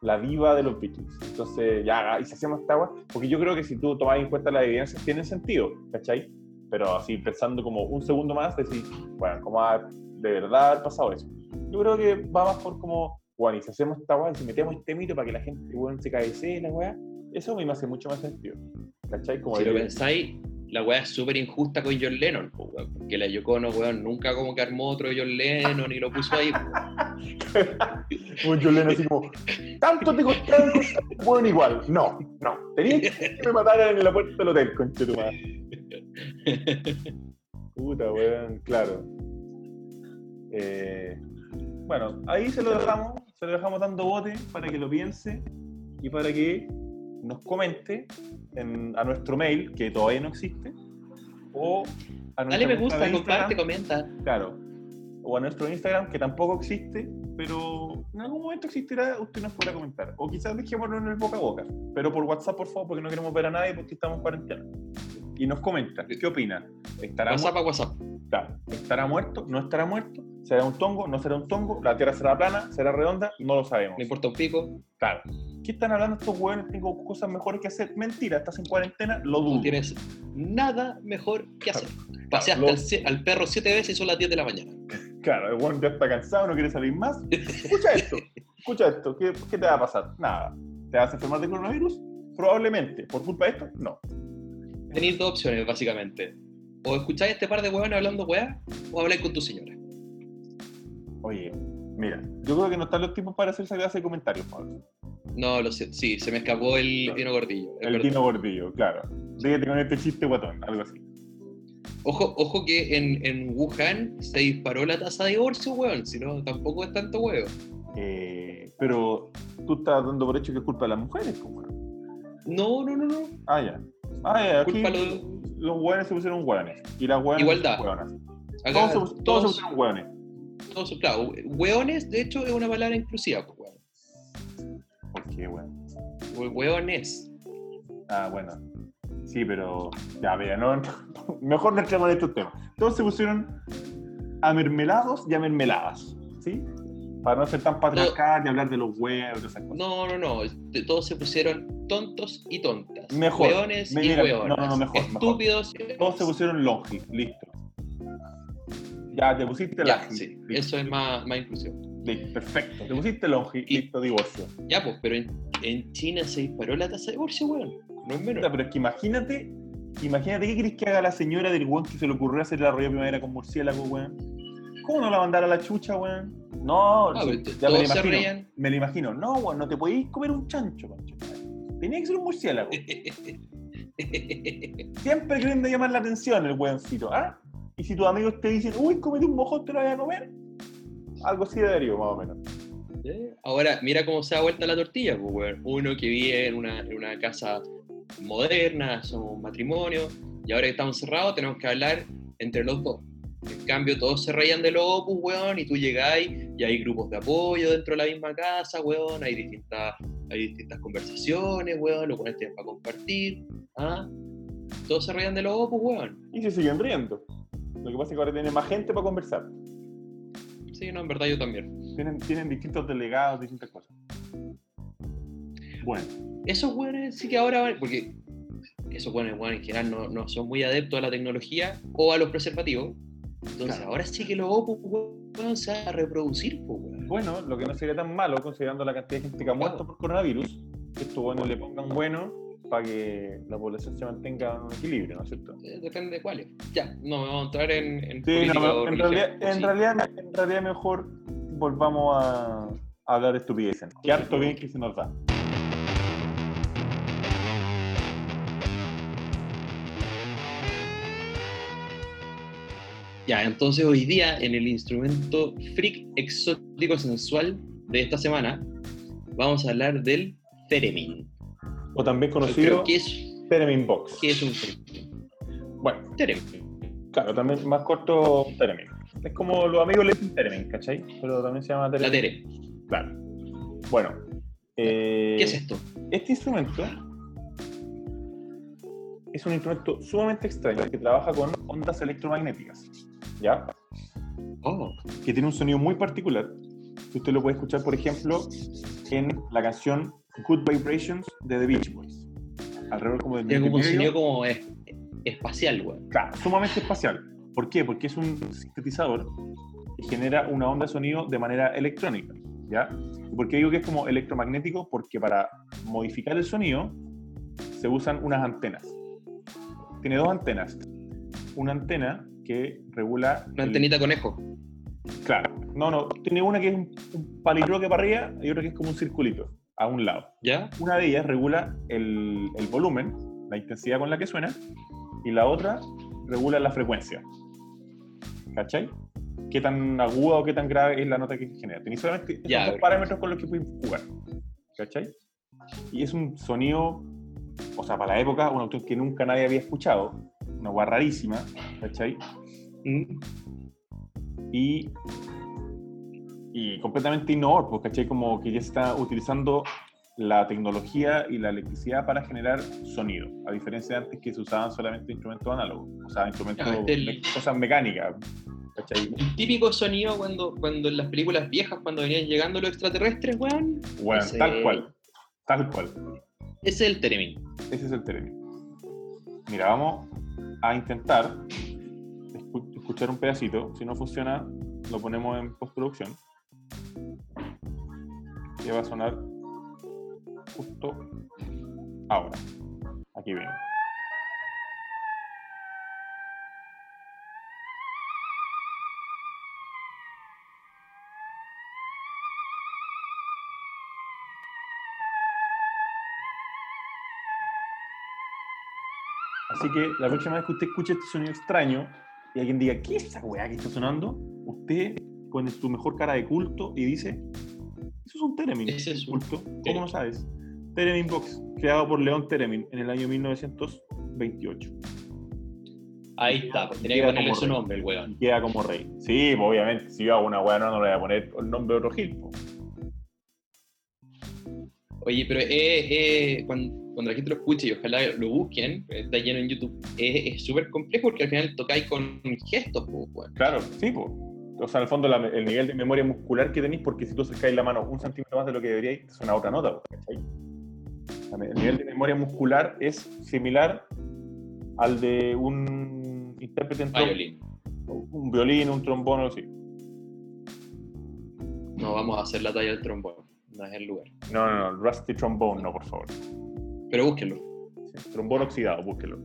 la diva de los Beatles. Entonces, ya, y si hacemos esta agua, porque yo creo que si tú tomas en cuenta las evidencias, tiene sentido, ¿cachai? Pero así pensando como un segundo más, decir, bueno, ¿cómo va a de verdad haber pasado eso? Yo creo que va más por como, bueno, y si hacemos esta weá, y si metemos este mito para que la gente, weón, se cabecee la weá, eso a mí me hace mucho más sentido. ¿Cachai? Como si lo pensáis, la weá es súper injusta con John Lennon, po, weón, porque la Yoko Ono, weón, nunca como que armó otro John Lennon y lo puso ahí. un John Lennon así como, tanto te un weón igual. No, no. Tenías que me mataran en la puerta del hotel, conche tu madre. Puta, weón, claro. Eh, bueno, ahí se lo dejamos, se lo dejamos dando bote para que lo piense y para que nos comente en- a nuestro mail, que todavía no existe, o a Dale me gusta, comparte, comenta. Claro. O a nuestro Instagram, que tampoco existe, pero en algún momento existirá, usted nos podrá comentar. O quizás dejémoslo en el boca a boca. Pero por WhatsApp, por favor, porque no queremos ver a nadie porque estamos en cuarentena. Y nos comenta, ¿qué opina? ¿Estará WhatsApp a WhatsApp. Claro. ¿Estará muerto? ¿No estará muerto? ¿Será un tongo? ¿No será un tongo? ¿La Tierra será plana? ¿Será redonda? No lo sabemos. Me importa un pico. Claro. ¿Qué están hablando estos hueones? Tengo cosas mejores que hacer. Mentira, estás en cuarentena, lo dudo. No tienes nada mejor que hacer. Paseaste lo- al, perro siete veces y son las 10 de la mañana. Claro, el hueón ya está cansado, no quiere salir más. Escucha esto, escucha esto. ¿Qué, qué te va a pasar? Nada. ¿Te vas a enfermar de coronavirus? Probablemente. ¿Por culpa de esto? No. Tenéis dos opciones, básicamente. O escucháis este par de huevones hablando weá, o habláis con tu señora. Oye, mira, yo creo que no están los tipos para hacer esa clase de comentarios, Pablo. No, lo sé. Sí, se me escapó el Dino Gordillo. El. Tino Gordillo, claro. Dígate con este chiste guatón, algo así. Ojo, ojo que en, en Wuhan se disparó la tasa de divorcio, weón. Si no, tampoco es tanto huevo. Eh, pero tú estás dando por hecho que es culpa de las mujeres, pues, weón. No, no, no, no. Ah, ya. Ah, ya, aquí Culpa lo- los hueones se pusieron hueones. Y las hueonas Igualdad. hueonas. Todos, se, pus- todos se todos, pusieron hueones. Todos- claro, hueones, de hecho, es una palabra inclusiva, pues, weón. ¿Por qué, weón? Hue- Hueones. Ah, bueno. Sí, pero. Ya, mira, no, mejor no entremos en estos temas. Todos se pusieron a mermelados y a mermeladas. ¿Sí? Para no ser tan patriarcal y hablar de los huevos y esas cosas. No, no, no. Todos se pusieron tontos y tontas. Mejor. Hueones Me- y hueonas. no, no, no, mejor, mejor. Estúpidos. Todos se pusieron longi, listo. Ya, te pusiste Ya, la sí. Eso es más, más inclusivo. Perfecto. Te pusiste longi, Y- listo, divorcio. Ya, pues, pero en, en China se disparó la tasa de divorcio, weón. No es menos. Pero es que imagínate, imagínate qué crees que haga la señora del weón que se le ocurrió hacer la roya primavera con murciélago, weón. ¿Cómo no la mandara a la chucha, weón? No, Ah, sí, ya me lo imagino. reían. Me lo imagino. No, weón, no te podías comer un chancho, concha. Tenía que ser un murciélago. Siempre queriendo llamar la atención el weoncito, ¿ah? Y si tus amigos te dicen, uy, comete un mojón, te lo voy a comer. Algo así debería, más o menos. Ahora, mira cómo se da vuelta la tortilla, pues, weón. Uno que vive en una, en una casa moderna, somos un matrimonio, y ahora que estamos cerrados tenemos que hablar entre los dos. En cambio, todos se reían de los opus, weón, y tú llegáis y hay grupos de apoyo dentro de la misma casa, weón, hay distintas, hay distintas conversaciones, weón, lo tienes para compartir, ¿ah? Todos se reían de los opus, weón. Y se siguen riendo. Lo que pasa es que ahora tienen más gente para conversar. Sí, no, en verdad yo también. Tienen, tienen distintos delegados, distintas cosas. Bueno, esos weones sí que ahora van, porque esos weones, weones en general no, no son muy adeptos a la tecnología o a los preservativos. Entonces Claro. ahora sí que los opus, weón, se van a reproducir, po, weón. bueno, lo que no sería tan malo considerando la cantidad de gente que ha muerto por coronavirus, que estos buenos le pongan bueno para que la población se mantenga en un equilibrio, ¿no es cierto? Eh, Depende de cuáles. Ya, no me vamos a entrar en, en Sí, no, en, religión, realidad, ¿o en, sí? realidad, en realidad mejor volvamos a, a hablar de estupideces. Qué harto bien que se nos da. Ya, entonces hoy día en el instrumento freak exótico sensual de esta semana vamos a hablar del Theremin. O también conocido ¿Qué es, Box. qué es un Theremin? Bueno, Theremin. claro, también más corto Theremin. Es como los amigos le dicen Theremin, ¿cachai? Pero también se llama Theremin. La Tere. Claro. Bueno. eh, ¿Qué es esto? Este instrumento es un instrumento sumamente extraño que trabaja con ondas electromagnéticas, ¿ya? Oh, Que tiene un sonido muy particular, que usted lo puede escuchar, por ejemplo, en la canción Good Vibrations de The Beach Boys. Alrededor como del tiene como un sonido como es- espacial, weón. Claro, sumamente espacial. ¿Por qué? Porque es un sintetizador que genera una onda de sonido de manera electrónica, ¿ya? ¿Y por qué digo que es como electromagnético? Porque para modificar el sonido se usan unas antenas. Tiene dos antenas. Una antena que regula... Una el- antenita conejo. Claro. No, no. Tiene una que es un, un palirroque para arriba y otra que es como un circulito a un lado. ¿Ya? Una de ellas regula el, el volumen, la intensidad con la que suena, y la otra regula la frecuencia. ¿Cachai? Qué tan aguda o qué tan grave es la nota que genera. Tenéis solamente esos Ya, dos parámetros con los que puedes jugar. ¿Cachai? Y es un sonido, o sea, para la época, una autor que nunca nadie había escuchado, una guay rarísima, ¿cachai? Mm. y, y completamente innovador, pues, ¿cachai? Como que ya se está utilizando la tecnología y la electricidad para generar sonido, a diferencia de antes que se usaban solamente instrumentos análogos, o sea, instrumentos, Ah, este el- cosas mecánicas, ¿cachai? El típico sonido cuando, cuando en las películas viejas, cuando venían llegando los extraterrestres, weón. Bueno, Ese- tal cual, tal cual, Ese es el Theremin. ese es el término. Mira, vamos a intentar escu- escuchar un pedacito, si no funciona, lo ponemos en postproducción. Y va a sonar justo ahora. Aquí viene. Así que la próxima vez que usted escuche este sonido extraño y alguien diga, ¿qué es esa weá que está sonando? Usted pone su mejor cara de culto y dice, eso es un Theremin. Ese es un culto. ¿Cómo no sabes? Theremin Box, creado por León Theremin en el año 1928. Ahí está, pues tenía que ponerle su rey. nombre, el weón. Y queda como rey. Sí, pues, obviamente, si yo hago una weá no, no le voy a poner el nombre de otro Gil. pues. Oye, pero eh, eh, cuando, cuando la gente lo escuche y ojalá lo busquen, está lleno en YouTube, es es súper complejo porque al final tocáis con gestos, pues. Claro, sí, pues. O sea, en el fondo la- el nivel de memoria muscular que tenéis, porque si tú acercáis la mano un centímetro más de lo que deberíais, te suena otra nota, ¿cachai? El nivel de memoria muscular es similar al de un intérprete en. Violín. Un violín, un trombón o así. No vamos a hacer la talla del trombón, no es el lugar. No, no, no, Rusty Trombone, no, por favor. Pero búsquenlo. Sí, trombón oxidado, búsquelo.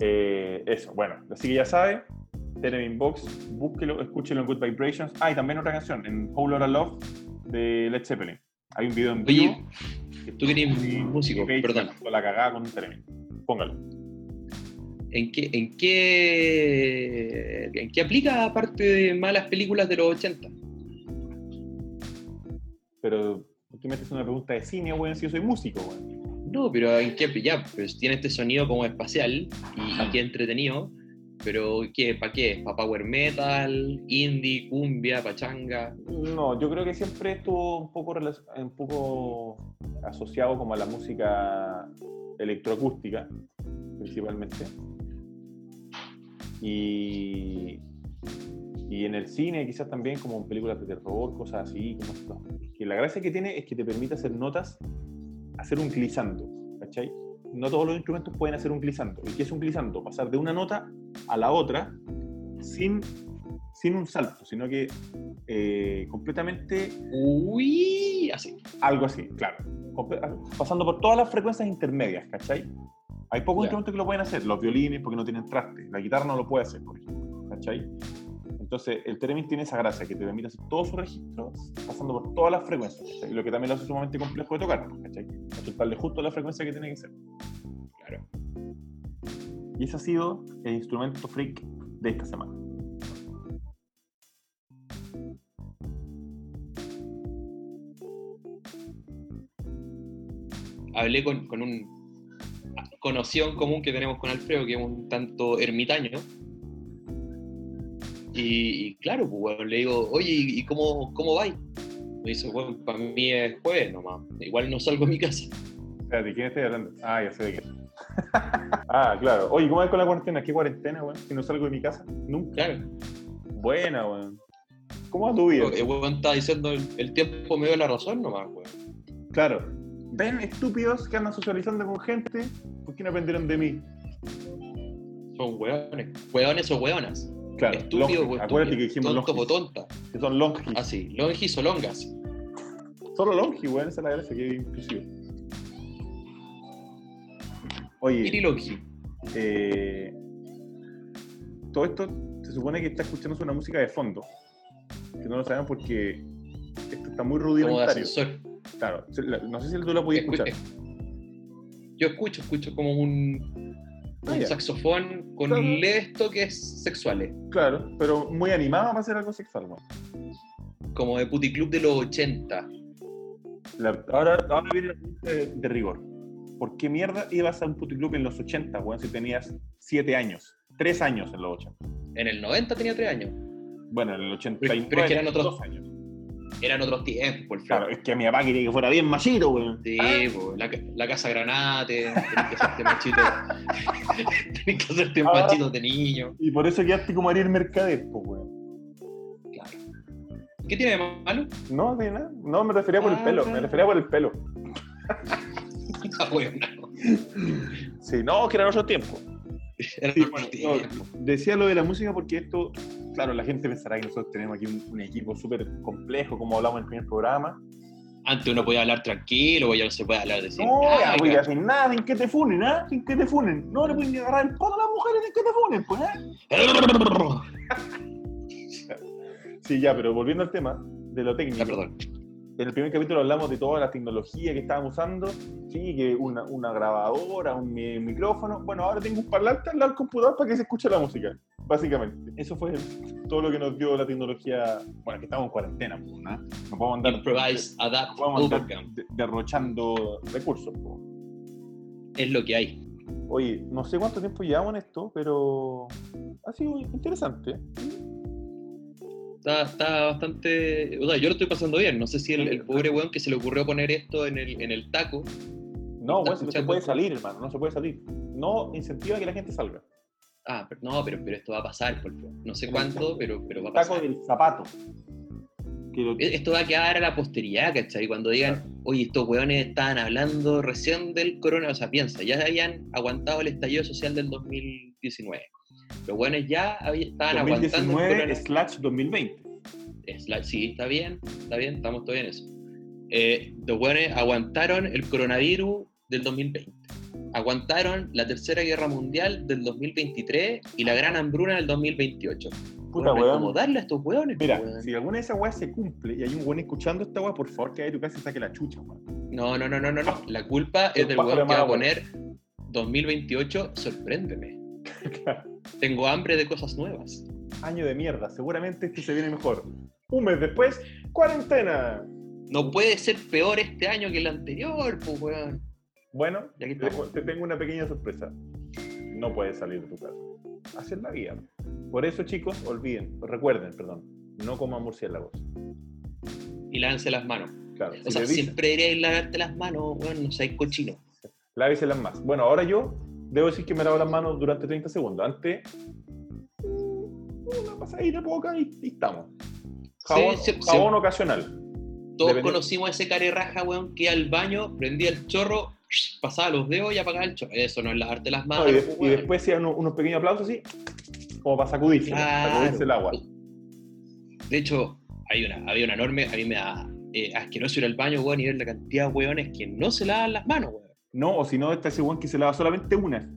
Eh, eso, bueno, así que ya sabe, Telemin Box, búsquelo, escúchelo en Good Vibrations. Ah, y también otra canción, en Whole Lotta Love de Led Zeppelin. Hay un video en vivo. Oye, tú que eres músico, perdón. con La cagada con Telemin. Póngalo. ¿En qué, en qué, en qué aplica aparte de malas películas de los 80? Pero tú me haces una pregunta de cine, weón, si yo soy músico, weón. No, pero en qué ya, pues tiene este sonido como espacial y, y qué entretenido. Pero ¿qué? ¿Para qué? ¿Para power metal, indie, cumbia, pachanga? No, yo creo que siempre estuvo un poco, un poco asociado como a la música electroacústica, principalmente. Y, y en el cine quizás también como en películas de terror, cosas así. Como esto. la gracia que tiene es que te permite hacer notas, hacer un glissando, ¿cachai? No todos los instrumentos pueden hacer un glissando. ¿Y qué es un glissando? Pasar de una nota a la otra sin, sin un salto, sino que eh, completamente Uy, así. algo así, claro. Pasando por todas las frecuencias intermedias, ¿cachai? Hay pocos Ya. instrumentos que lo pueden hacer, los violines porque no tienen traste, la guitarra no lo puede hacer, por ejemplo, ¿cachai? Entonces, el Theremin tiene esa gracia que te permite hacer todos sus registros pasando por todas las frecuencias, ¿cachai? Y lo que también lo hace sumamente complejo de tocar, ¿cachai? Acertarle justo la frecuencia que tiene que ser. Claro. Y ese ha sido el instrumento freak de esta semana. Hablé con, con un conocido en común que tenemos con Alfredo, que es un tanto ermitaño. Y, y claro, pues, weón, le digo, oye, ¿y cómo, cómo vais? Me dice, bueno, para mí es jueves nomás. Igual no salgo de mi casa. Espérate, ¿de quién estoy hablando? Ah, ya sé de quién. ah, claro. Oye, ¿cómo es con la cuarentena? ¿Qué cuarentena, weón? Si no salgo de mi casa. Nunca. Claro. Buena, weón. ¿Cómo va tu vida? El weón está diciendo el, el tiempo me dio la razón nomás, weón. Claro. Ven, estúpidos que andan socializando con gente, ¿por qué no aprendieron de mí? Son weones. Weones o weonas. Claro, Estúpido longi. o Acuérdate que dijimos Tonto o longis, tonta. que son longis. Así, longis o longas. Solo longi, weón, esa es la gracia, que es inclusivo. Oye, eh, todo esto se supone que está escuchándose una música de fondo, que no lo sabemos porque esto está muy Como de rudimentario. Claro, no sé si tú la podías Escu- escuchar. Yo escucho, escucho como un, Ah, un saxofón con Claro. leves toques sexuales. Claro, pero muy animada para hacer algo sexual. Como de puticlub de los 80. La- ahora, ahora viene la de, de rigor. ¿Por qué mierda ibas a un puticlub en los 80, weón, si tenías 7 años? 3 años en los 80. En el 90 tenía 3 años. Bueno, en el 89 pero es que eran otros- dos años. Eran otros tiempos, por Claro, favor. es que mi papá quería que fuera bien machito, weón. Sí, Ah, po, la, la casa granate, tenés que hacerte machito. tenés que hacerte Ah. machito de niño. Y por eso quedaste como Ariel Mercader, pues, weón. Claro. ¿Qué tiene de malo? No, de nada. No, me refería por el Ah, pelo. Me claro. refería por el pelo. Bueno, Sí, no, que era otro tiempo. era Sí, otro bueno, tiempo. no, decía lo de la música porque esto, claro, la gente pensará que nosotros tenemos aquí un, un equipo súper complejo, como hablamos en el primer programa. Antes uno podía hablar tranquilo, ya no se puede hablar de. No, "Ah, ya, voy a claro". hacer nada sin que te funen, ¿ah? Sin que te funen. No le pueden agarrar el poto a las mujeres sin que te funen, pues, ¿ah? Sí, ya, pero volviendo al tema de lo técnico. Ah, perdón. En el primer capítulo hablamos de toda la tecnología que estábamos usando. Sí, que una, una grabadora, un mi- micrófono. Bueno, ahora tengo un parlante al lado del computador para que se escuche la música, básicamente. Eso fue todo lo que nos dio la tecnología. Bueno, que estamos en cuarentena, ¿no? No podemos andar, Improvise, adapt, no podemos andar derrochando recursos. pues. Es lo que hay. Oye, no sé cuánto tiempo llevamos en esto, pero ha sido interesante. Está, está bastante. O sea, yo lo estoy pasando bien. No sé si el, el pobre weón que se le ocurrió poner esto en el, en el taco. No, si no se puede salir, hermano, no se puede salir. No incentiva que la gente salga. Ah, pero, no, pero, pero esto va a pasar. por favor. No sé cuánto, pero, pero va a Taco pasar. del zapato. Lo- E- Esto va a quedar a la posteridad, ¿cachai? Cuando digan, oye, estos weones estaban hablando recién del corona, o sea, piensa, ya habían aguantado el estallido social del 2019. Los buenos ya estaban aguantando. el 2019 corona- slash 2020. Es la- sí, está bien, está bien, estamos todavía en eso. Eh, los buenos aguantaron el coronavirus del 2020. Aguantaron la Tercera Guerra Mundial del 2023 y la Gran Hambruna del 2028. Puta, Bueno, weón. darle a estos hueones. Mira, weón. si alguna de esas weas se cumple y hay un weón escuchando esta wea, por favor, que a tu casa y saque la chucha, weón. No, no, no, no, no, no. La culpa es del weón que va a poner 2028, sorpréndeme. Tengo hambre de cosas nuevas. Año de mierda, seguramente este se viene mejor. Un mes después, cuarentena. No puede ser peor este año que el anterior, pues, weón. Bueno, te, te tengo una pequeña sorpresa. No puedes salir de tu casa. Es la vida. Por eso, chicos, olviden, recuerden, perdón, no coman murciélagos. Y lávese las manos. Claro, O si sea, dicen, siempre deberíais lavarte las manos, weón, no seáis cochino. láveselas más. Bueno, ahora yo debo decir que me lavo las manos durante 30 segundos. Antes, una pasadita poca y, y estamos. Jabón, Sí, sí, sí. jabón ocasional. Todos Depende- conocimos a ese care raja, weón, que iba al baño, prendía el chorro, pasaba los dedos y apagaba el chorro. Eso no es lavarte las manos. No, y, de- y weón. después hacían unos, unos pequeños aplausos así, como para sacudirse, Claro. sacudirse el agua. De hecho, hay una, había una enorme, a mí me da eh, asqueroso ir al baño, weón, y ver la cantidad de weones que no se lavan las manos, weón. No, o si no, está ese weón que se lava solamente una,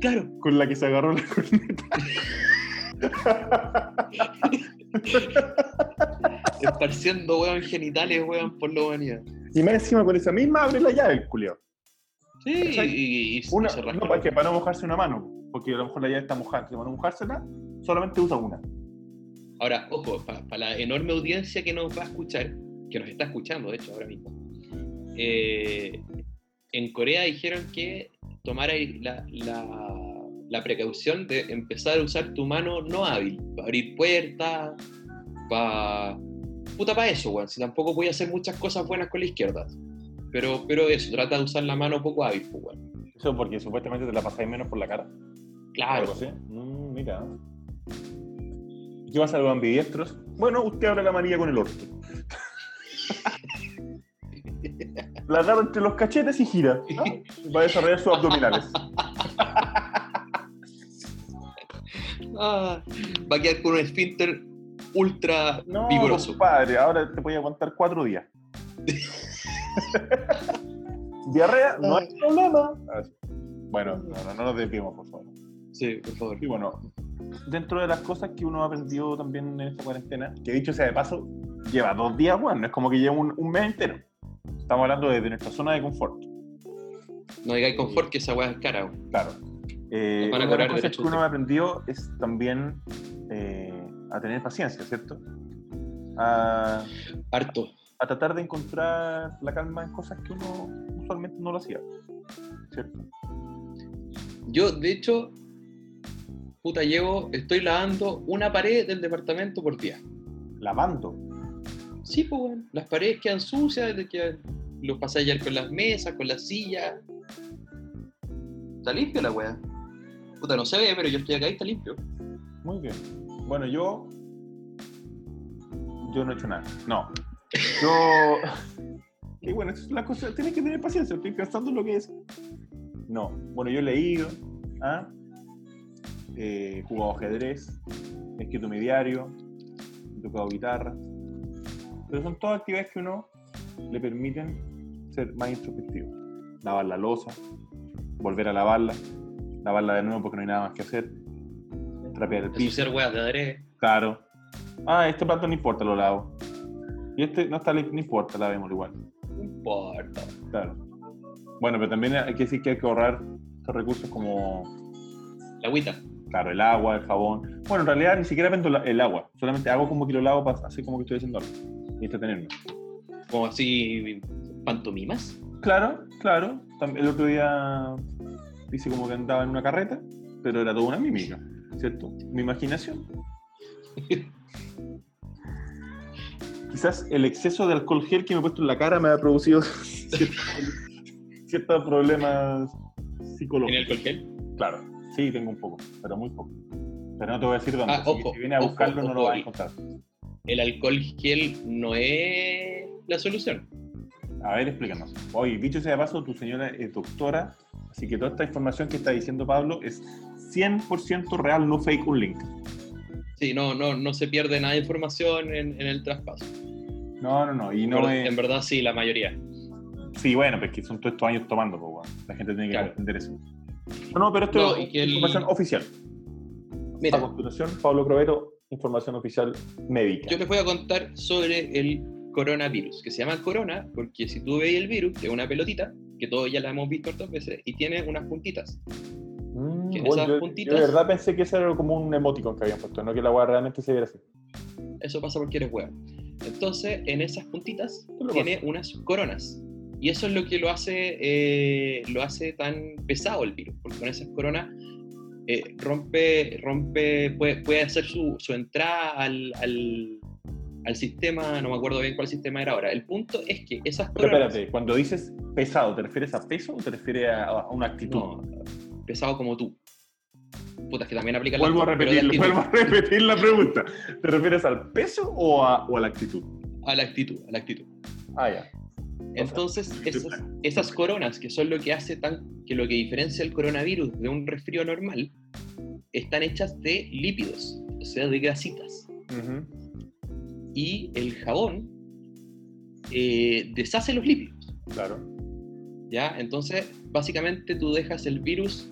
Claro, con la que se agarró la corneta. esparciendo, weón, genitales, weón, por la humanidad. y más encima con esa misma abre la llave el. Sí, ¿Cachai? y, y- y Una, se no, para, que, para no mojarse una mano, porque a lo mejor la llave está mojada, entonces para no mojársela, solamente usa una. Ahora, ojo, para la enorme audiencia que nos va a escuchar, que nos está escuchando, de hecho, ahora mismo, eh, en Corea dijeron que tomara la, la- la precaución de empezar a usar tu mano no hábil, para abrir puertas, para... Puta para eso, weón, si tampoco voy a hacer muchas cosas buenas con la izquierda. Pero, pero eso, trata de usar la mano poco hábil, pues, weón. Eso porque supuestamente te la pasáis menos por la cara. Claro. Así. Mm, mira. ¿Y ¿Qué pasa a los ambidiestros? Bueno, usted abre la manilla con el orto. la agarra entre los cachetes y gira. ¿no? Va a desarrollar sus abdominales. Ah, va a quedar con un esfínter ultra No, vigoroso. compadre, ahora te voy a aguantar cuatro días. Diarrea, no hay problema. Bueno, no, no, no nos desviemos, por favor. Sí, por favor. Y bueno, dentro de las cosas que uno aprendió también en esta cuarentena, que dicho sea de paso, lleva dos días, bueno, no es como que lleva un, un mes entero. Estamos hablando desde nuestra zona de confort, No digáis confort que esa weá es cara. claro. Eh, Nos van a una de las cosas que uno de- aprendió es también eh, a tener paciencia, ¿cierto? A, Harto. a tratar de encontrar la calma en cosas que uno usualmente no lo hacía, ¿cierto? Yo, de hecho, puta, llevo, estoy lavando una pared del departamento por día. Lavando. Sí, pues, weón. Las paredes quedan sucias, de que los pasáis ya con las mesas, con las sillas. Está limpio la weá. Puta, no se ve, pero yo estoy acá y está limpio. Muy bien. Bueno, yo. Yo no he hecho nada. No. Yo. Y bueno, es la cosa. Tienes que tener paciencia. Estoy pensando en lo que es. No. Bueno, yo he leído. ¿ah? He jugado ajedrez. He escrito mi diario. He tocado guitarra. Pero son todas actividades que uno le permiten ser más introspectivo. Lavar la losa. Volver a lavarla. Lavarla de nuevo porque no hay nada más que hacer. Trapear el piso. De. Claro. Ah, este plato no importa, lo lavo. Y este no está limpio, no importa, lavemos igual. No importa. Claro. Bueno, pero también hay que decir que hay que ahorrar estos recursos como, La agüita. claro, el agua, el jabón. Bueno, en realidad ni siquiera vendo la- el agua, solamente hago como que lo lavo para hacer como que estoy haciendo algo y. Como así, pantomimas. Claro, claro. El otro día hice como que andaba en una carreta, pero era toda una mímica, ¿cierto? Mi imaginación. Quizás el exceso de alcohol gel que me he puesto en la cara me ha producido ciertos, problemas ¿En psicológicos. el colgel? Claro, sí, tengo un poco, pero muy poco. Pero no te voy a decir dónde, Ah, ojo, si vienes a ojo, buscarlo no lo vas a encontrar. El alcohol gel no es la solución. A ver, explícanos. Oye, dicho sea de paso, tu señora es doctora, así que toda esta información que está diciendo Pablo es 100% real, no fake un link. Sí, no, no, no se pierde nada de información en, en el traspaso. No, no, no. Y no Pero es- En verdad sí, la mayoría. Sí, bueno, pues que son todos estos años tomando, pues, weón. La gente tiene que Claro. entender eso. No, no, pero esto No, es el- información oficial. A Mira, continuación, Pablo Crobeto, información oficial médica. yo les voy a contar sobre el coronavirus, que se llama corona porque si tú veis el virus, que es una pelotita, que todos ya la hemos visto hartas veces, y tiene unas puntitas. Mm, que bueno, esas yo, puntitas- yo de verdad pensé que ese era como un emoticon que habían puesto, no que la weá realmente se viera así. Eso pasa porque eres huevo. Entonces, en esas puntitas ¿Qué le tiene unas coronas. Y eso es lo que lo hace, eh, lo hace tan pesado el virus, porque con esas coronas eh, rompe, rompe puede, puede hacer su, su entrada al, al, al sistema, no me acuerdo bien cuál sistema era ahora. El punto es que esas Pero coronas... espérate, cuando dices pesado, ¿te refieres a peso o te refieres a, a una actitud? No, pesado como tú. Puta, es que también aplica Vuelvo a, pero de repetir, vuelvo a repetir la pregunta. ¿Te refieres al peso o a, o a la actitud? A la actitud, a la actitud. Ah, ya. Entonces, esas, coronas, que son lo que hace tan, que lo que diferencia el coronavirus de un resfrío normal, están hechas de lípidos, o sea, de grasitas. Y el jabón eh, deshace los lípidos, Claro. ¿ya? Entonces, básicamente tú dejas el virus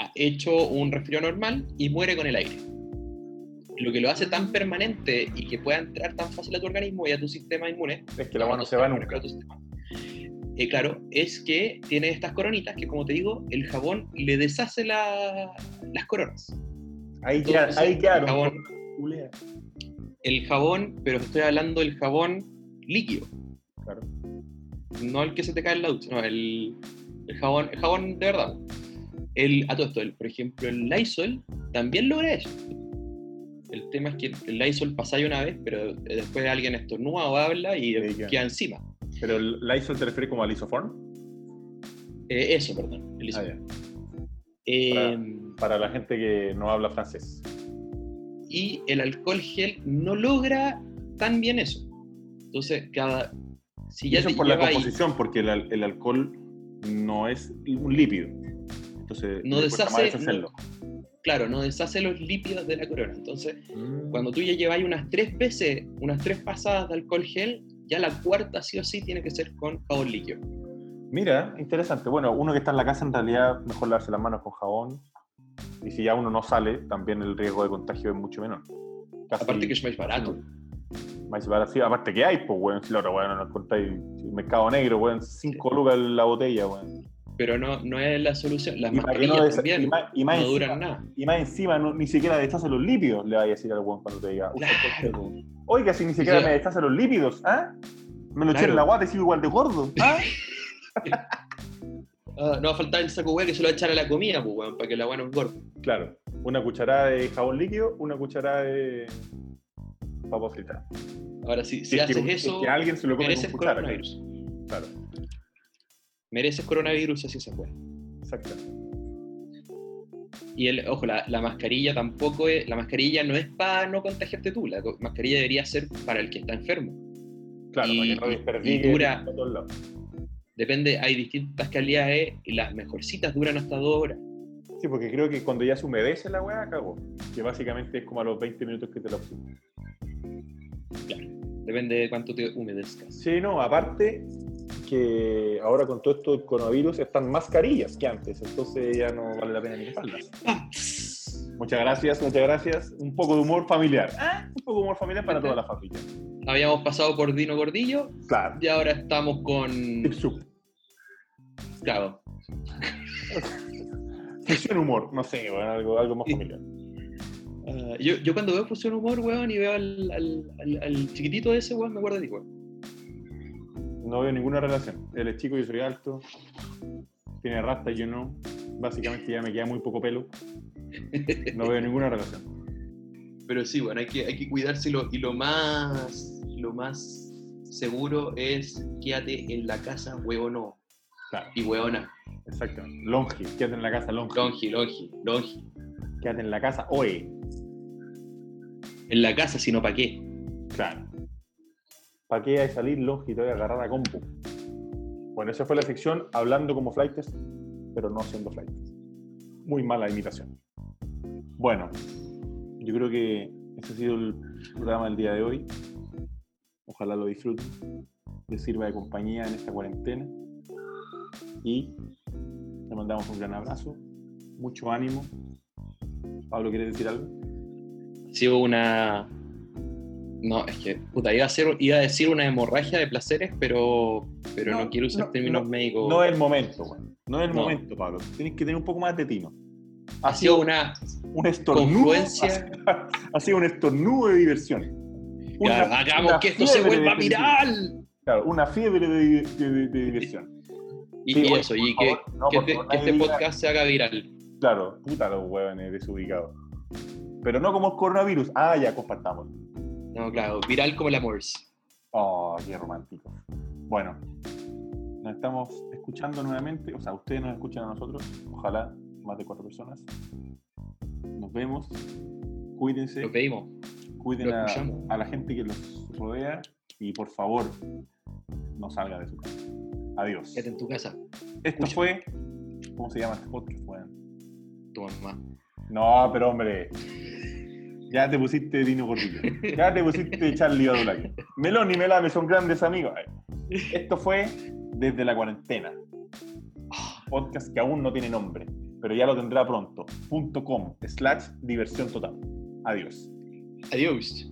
a- hecho un resfrío normal y muere con el aire. Lo que lo hace tan permanente y que pueda entrar tan fácil a tu organismo y a tu sistema inmune Es que la agua no se va nunca. Eh, claro, es que tiene estas coronitas que, como te digo, el jabón le deshace la- las coronas. Ahí, Entonces, queda, ahí quedaron. el jabón, el jabón, pero estoy hablando del jabón líquido, Claro. no el que se te cae en la ducha, no, el, el jabón, el jabón de verdad. El, a todo esto, el- por ejemplo, el Lysol también logra eso. El tema es que el Lysol pasa una vez, pero después alguien estornuda o habla y Ahí queda. encima. Pero el Lysol te refieres como al isoform. Eh, eso, perdón. el Ah, ya. Eh, Para la gente que no habla francés. y el alcohol gel no logra tan bien eso. Entonces, cada. Si ya eso te es por la ahí- composición, porque el, al- el alcohol no es un lípido. Entonces, No deshace- deshacerlo. Claro, no deshace los lípidos de la corona. Entonces, Mm. cuando tú ya llevas unas tres veces, unas tres pasadas de alcohol gel, ya la cuarta sí o sí tiene que ser con jabón líquido. Mira, interesante. Bueno, uno que está en la casa en realidad mejor lavarse las manos con jabón. Y si ya uno no sale, también el riesgo de contagio es mucho menor. Casi Aparte que es más barato. Más barato. Sí, aparte que hay, pues, weón. Si la otra, weón, no encontráis el mercado negro, weón. 5 lucas la botella, weón. Pero no, no es la solución. Las Y no mascarillas des- también y más- y más no encima- duran nada. Y más encima, no- ni siquiera deshace los lípidos, le vaya a decir al weón cuando te diga. weón. Oiga, si ni siquiera Sí. me deshace los lípidos, ¿ah? Me lo eché Claro. en la guata y sigo igual de gordo, ¿ah? Ah, no va a faltar el saco hueá que se lo va a echar a la comida, pues, weón, para que la weá no engorde. Claro, una cucharada de jabón líquido, una cucharada de papa frita. Ahora, si, si Si es que- haces es eso, que alguien se lo come con cuchara. Claro, Mereces coronavirus así se puede. exacto. Y el, ojo, la, la mascarilla tampoco es, la mascarilla no es para no contagiarte tú, la mascarilla debería ser para el que está enfermo. Claro, Y- para que no y- dura- por todos lados. Depende, hay distintas calidades y las mejorcitas duran hasta dos horas. Sí, porque creo que cuando ya se humedece la weá, cagó. Que básicamente es como a los 20 minutos que te la pusiste. Depende de cuánto te humedezcas. Sí, no, aparte que ahora con todo esto del coronavirus están mascarillas que antes, entonces ya no vale la pena ni usarlas. Muchas gracias, muchas gracias. Un poco de humor familiar. Ah, Un poco de humor familiar para toda la familia. Habíamos pasado por Dino Gordillo Claro. y ahora estamos con. Tip Soup. Claro. Fusión humor, no sé, bueno, algo, algo más familiar. Ah, yo, yo cuando veo Fusión Humor, weón, y veo al, al, al- al chiquitito ese, weón, me acuerdo de ti, weón. No veo ninguna relación. Él es chico, yo soy alto. Tiene rasta, yo no. Básicamente ya me queda muy poco pelo. No veo ninguna relación. Pero sí, bueno, hay que, hay que cuidarse y lo, y más lo más seguro es quédate en la casa, huevono. Claro, Y huevona. exacto. Longi, quédate en la casa, longi. Longi, longi, longi. Quédate en la casa, oye. En la casa, sino para qué. Claro. ¿Para qué hay salir longi? Te voy a agarrar a compu. Bueno, esa fue la sección hablando como flightes, pero no siendo flightes. Muy mala imitación. Bueno, yo creo que ese ha sido el programa del día de hoy. Ojalá lo disfruten, les sirva de compañía en esta cuarentena. Y le mandamos un gran abrazo, mucho ánimo. Pablo, ¿quieres decir algo? Sido una. No, es que, puta, iba a, ser, iba a decir una hemorragia de placeres, pero, pero no, quiero usar términos no, médicos. No es el momento, güey. No es el momento, Pablo. Tienes que tener un poco más de tino. ha sido una. un estornudo. Ha, ha sido un estornudo de diversión. Una- Claro, hagamos una que esto se vuelva viral. Claro, una fiebre de, de- de- de diversión. Y, Sí, y bueno, eso, y que, favor, que este, que este podcast se haga viral. Claro, puta los huevones desubicados. Pero no como el coronavirus. Ah, ya compartamos. No, claro, viral como la Morse. Oh, qué romántico. Bueno, nos estamos escuchando nuevamente. O sea, ustedes nos escuchan a nosotros. Ojalá más de cuatro personas. Nos vemos. Cuídense. Lo pedimos. Cuiden a, la gente que los rodea. Y por favor, no salga de su casa. Adiós. Quédate en tu casa, Esto escucha. fue. ¿Cómo se llama este podcast? Bueno, tu mamá. No, pero hombre. Ya te pusiste Dino Gordillo. Ya te pusiste Charlie Badulaque. Melón y Melame son grandes amigos. Esto fue desde la cuarentena. Podcast que aún no tiene nombre, pero ya lo tendrá pronto. .com slash diversión total. Adiós. Adiós.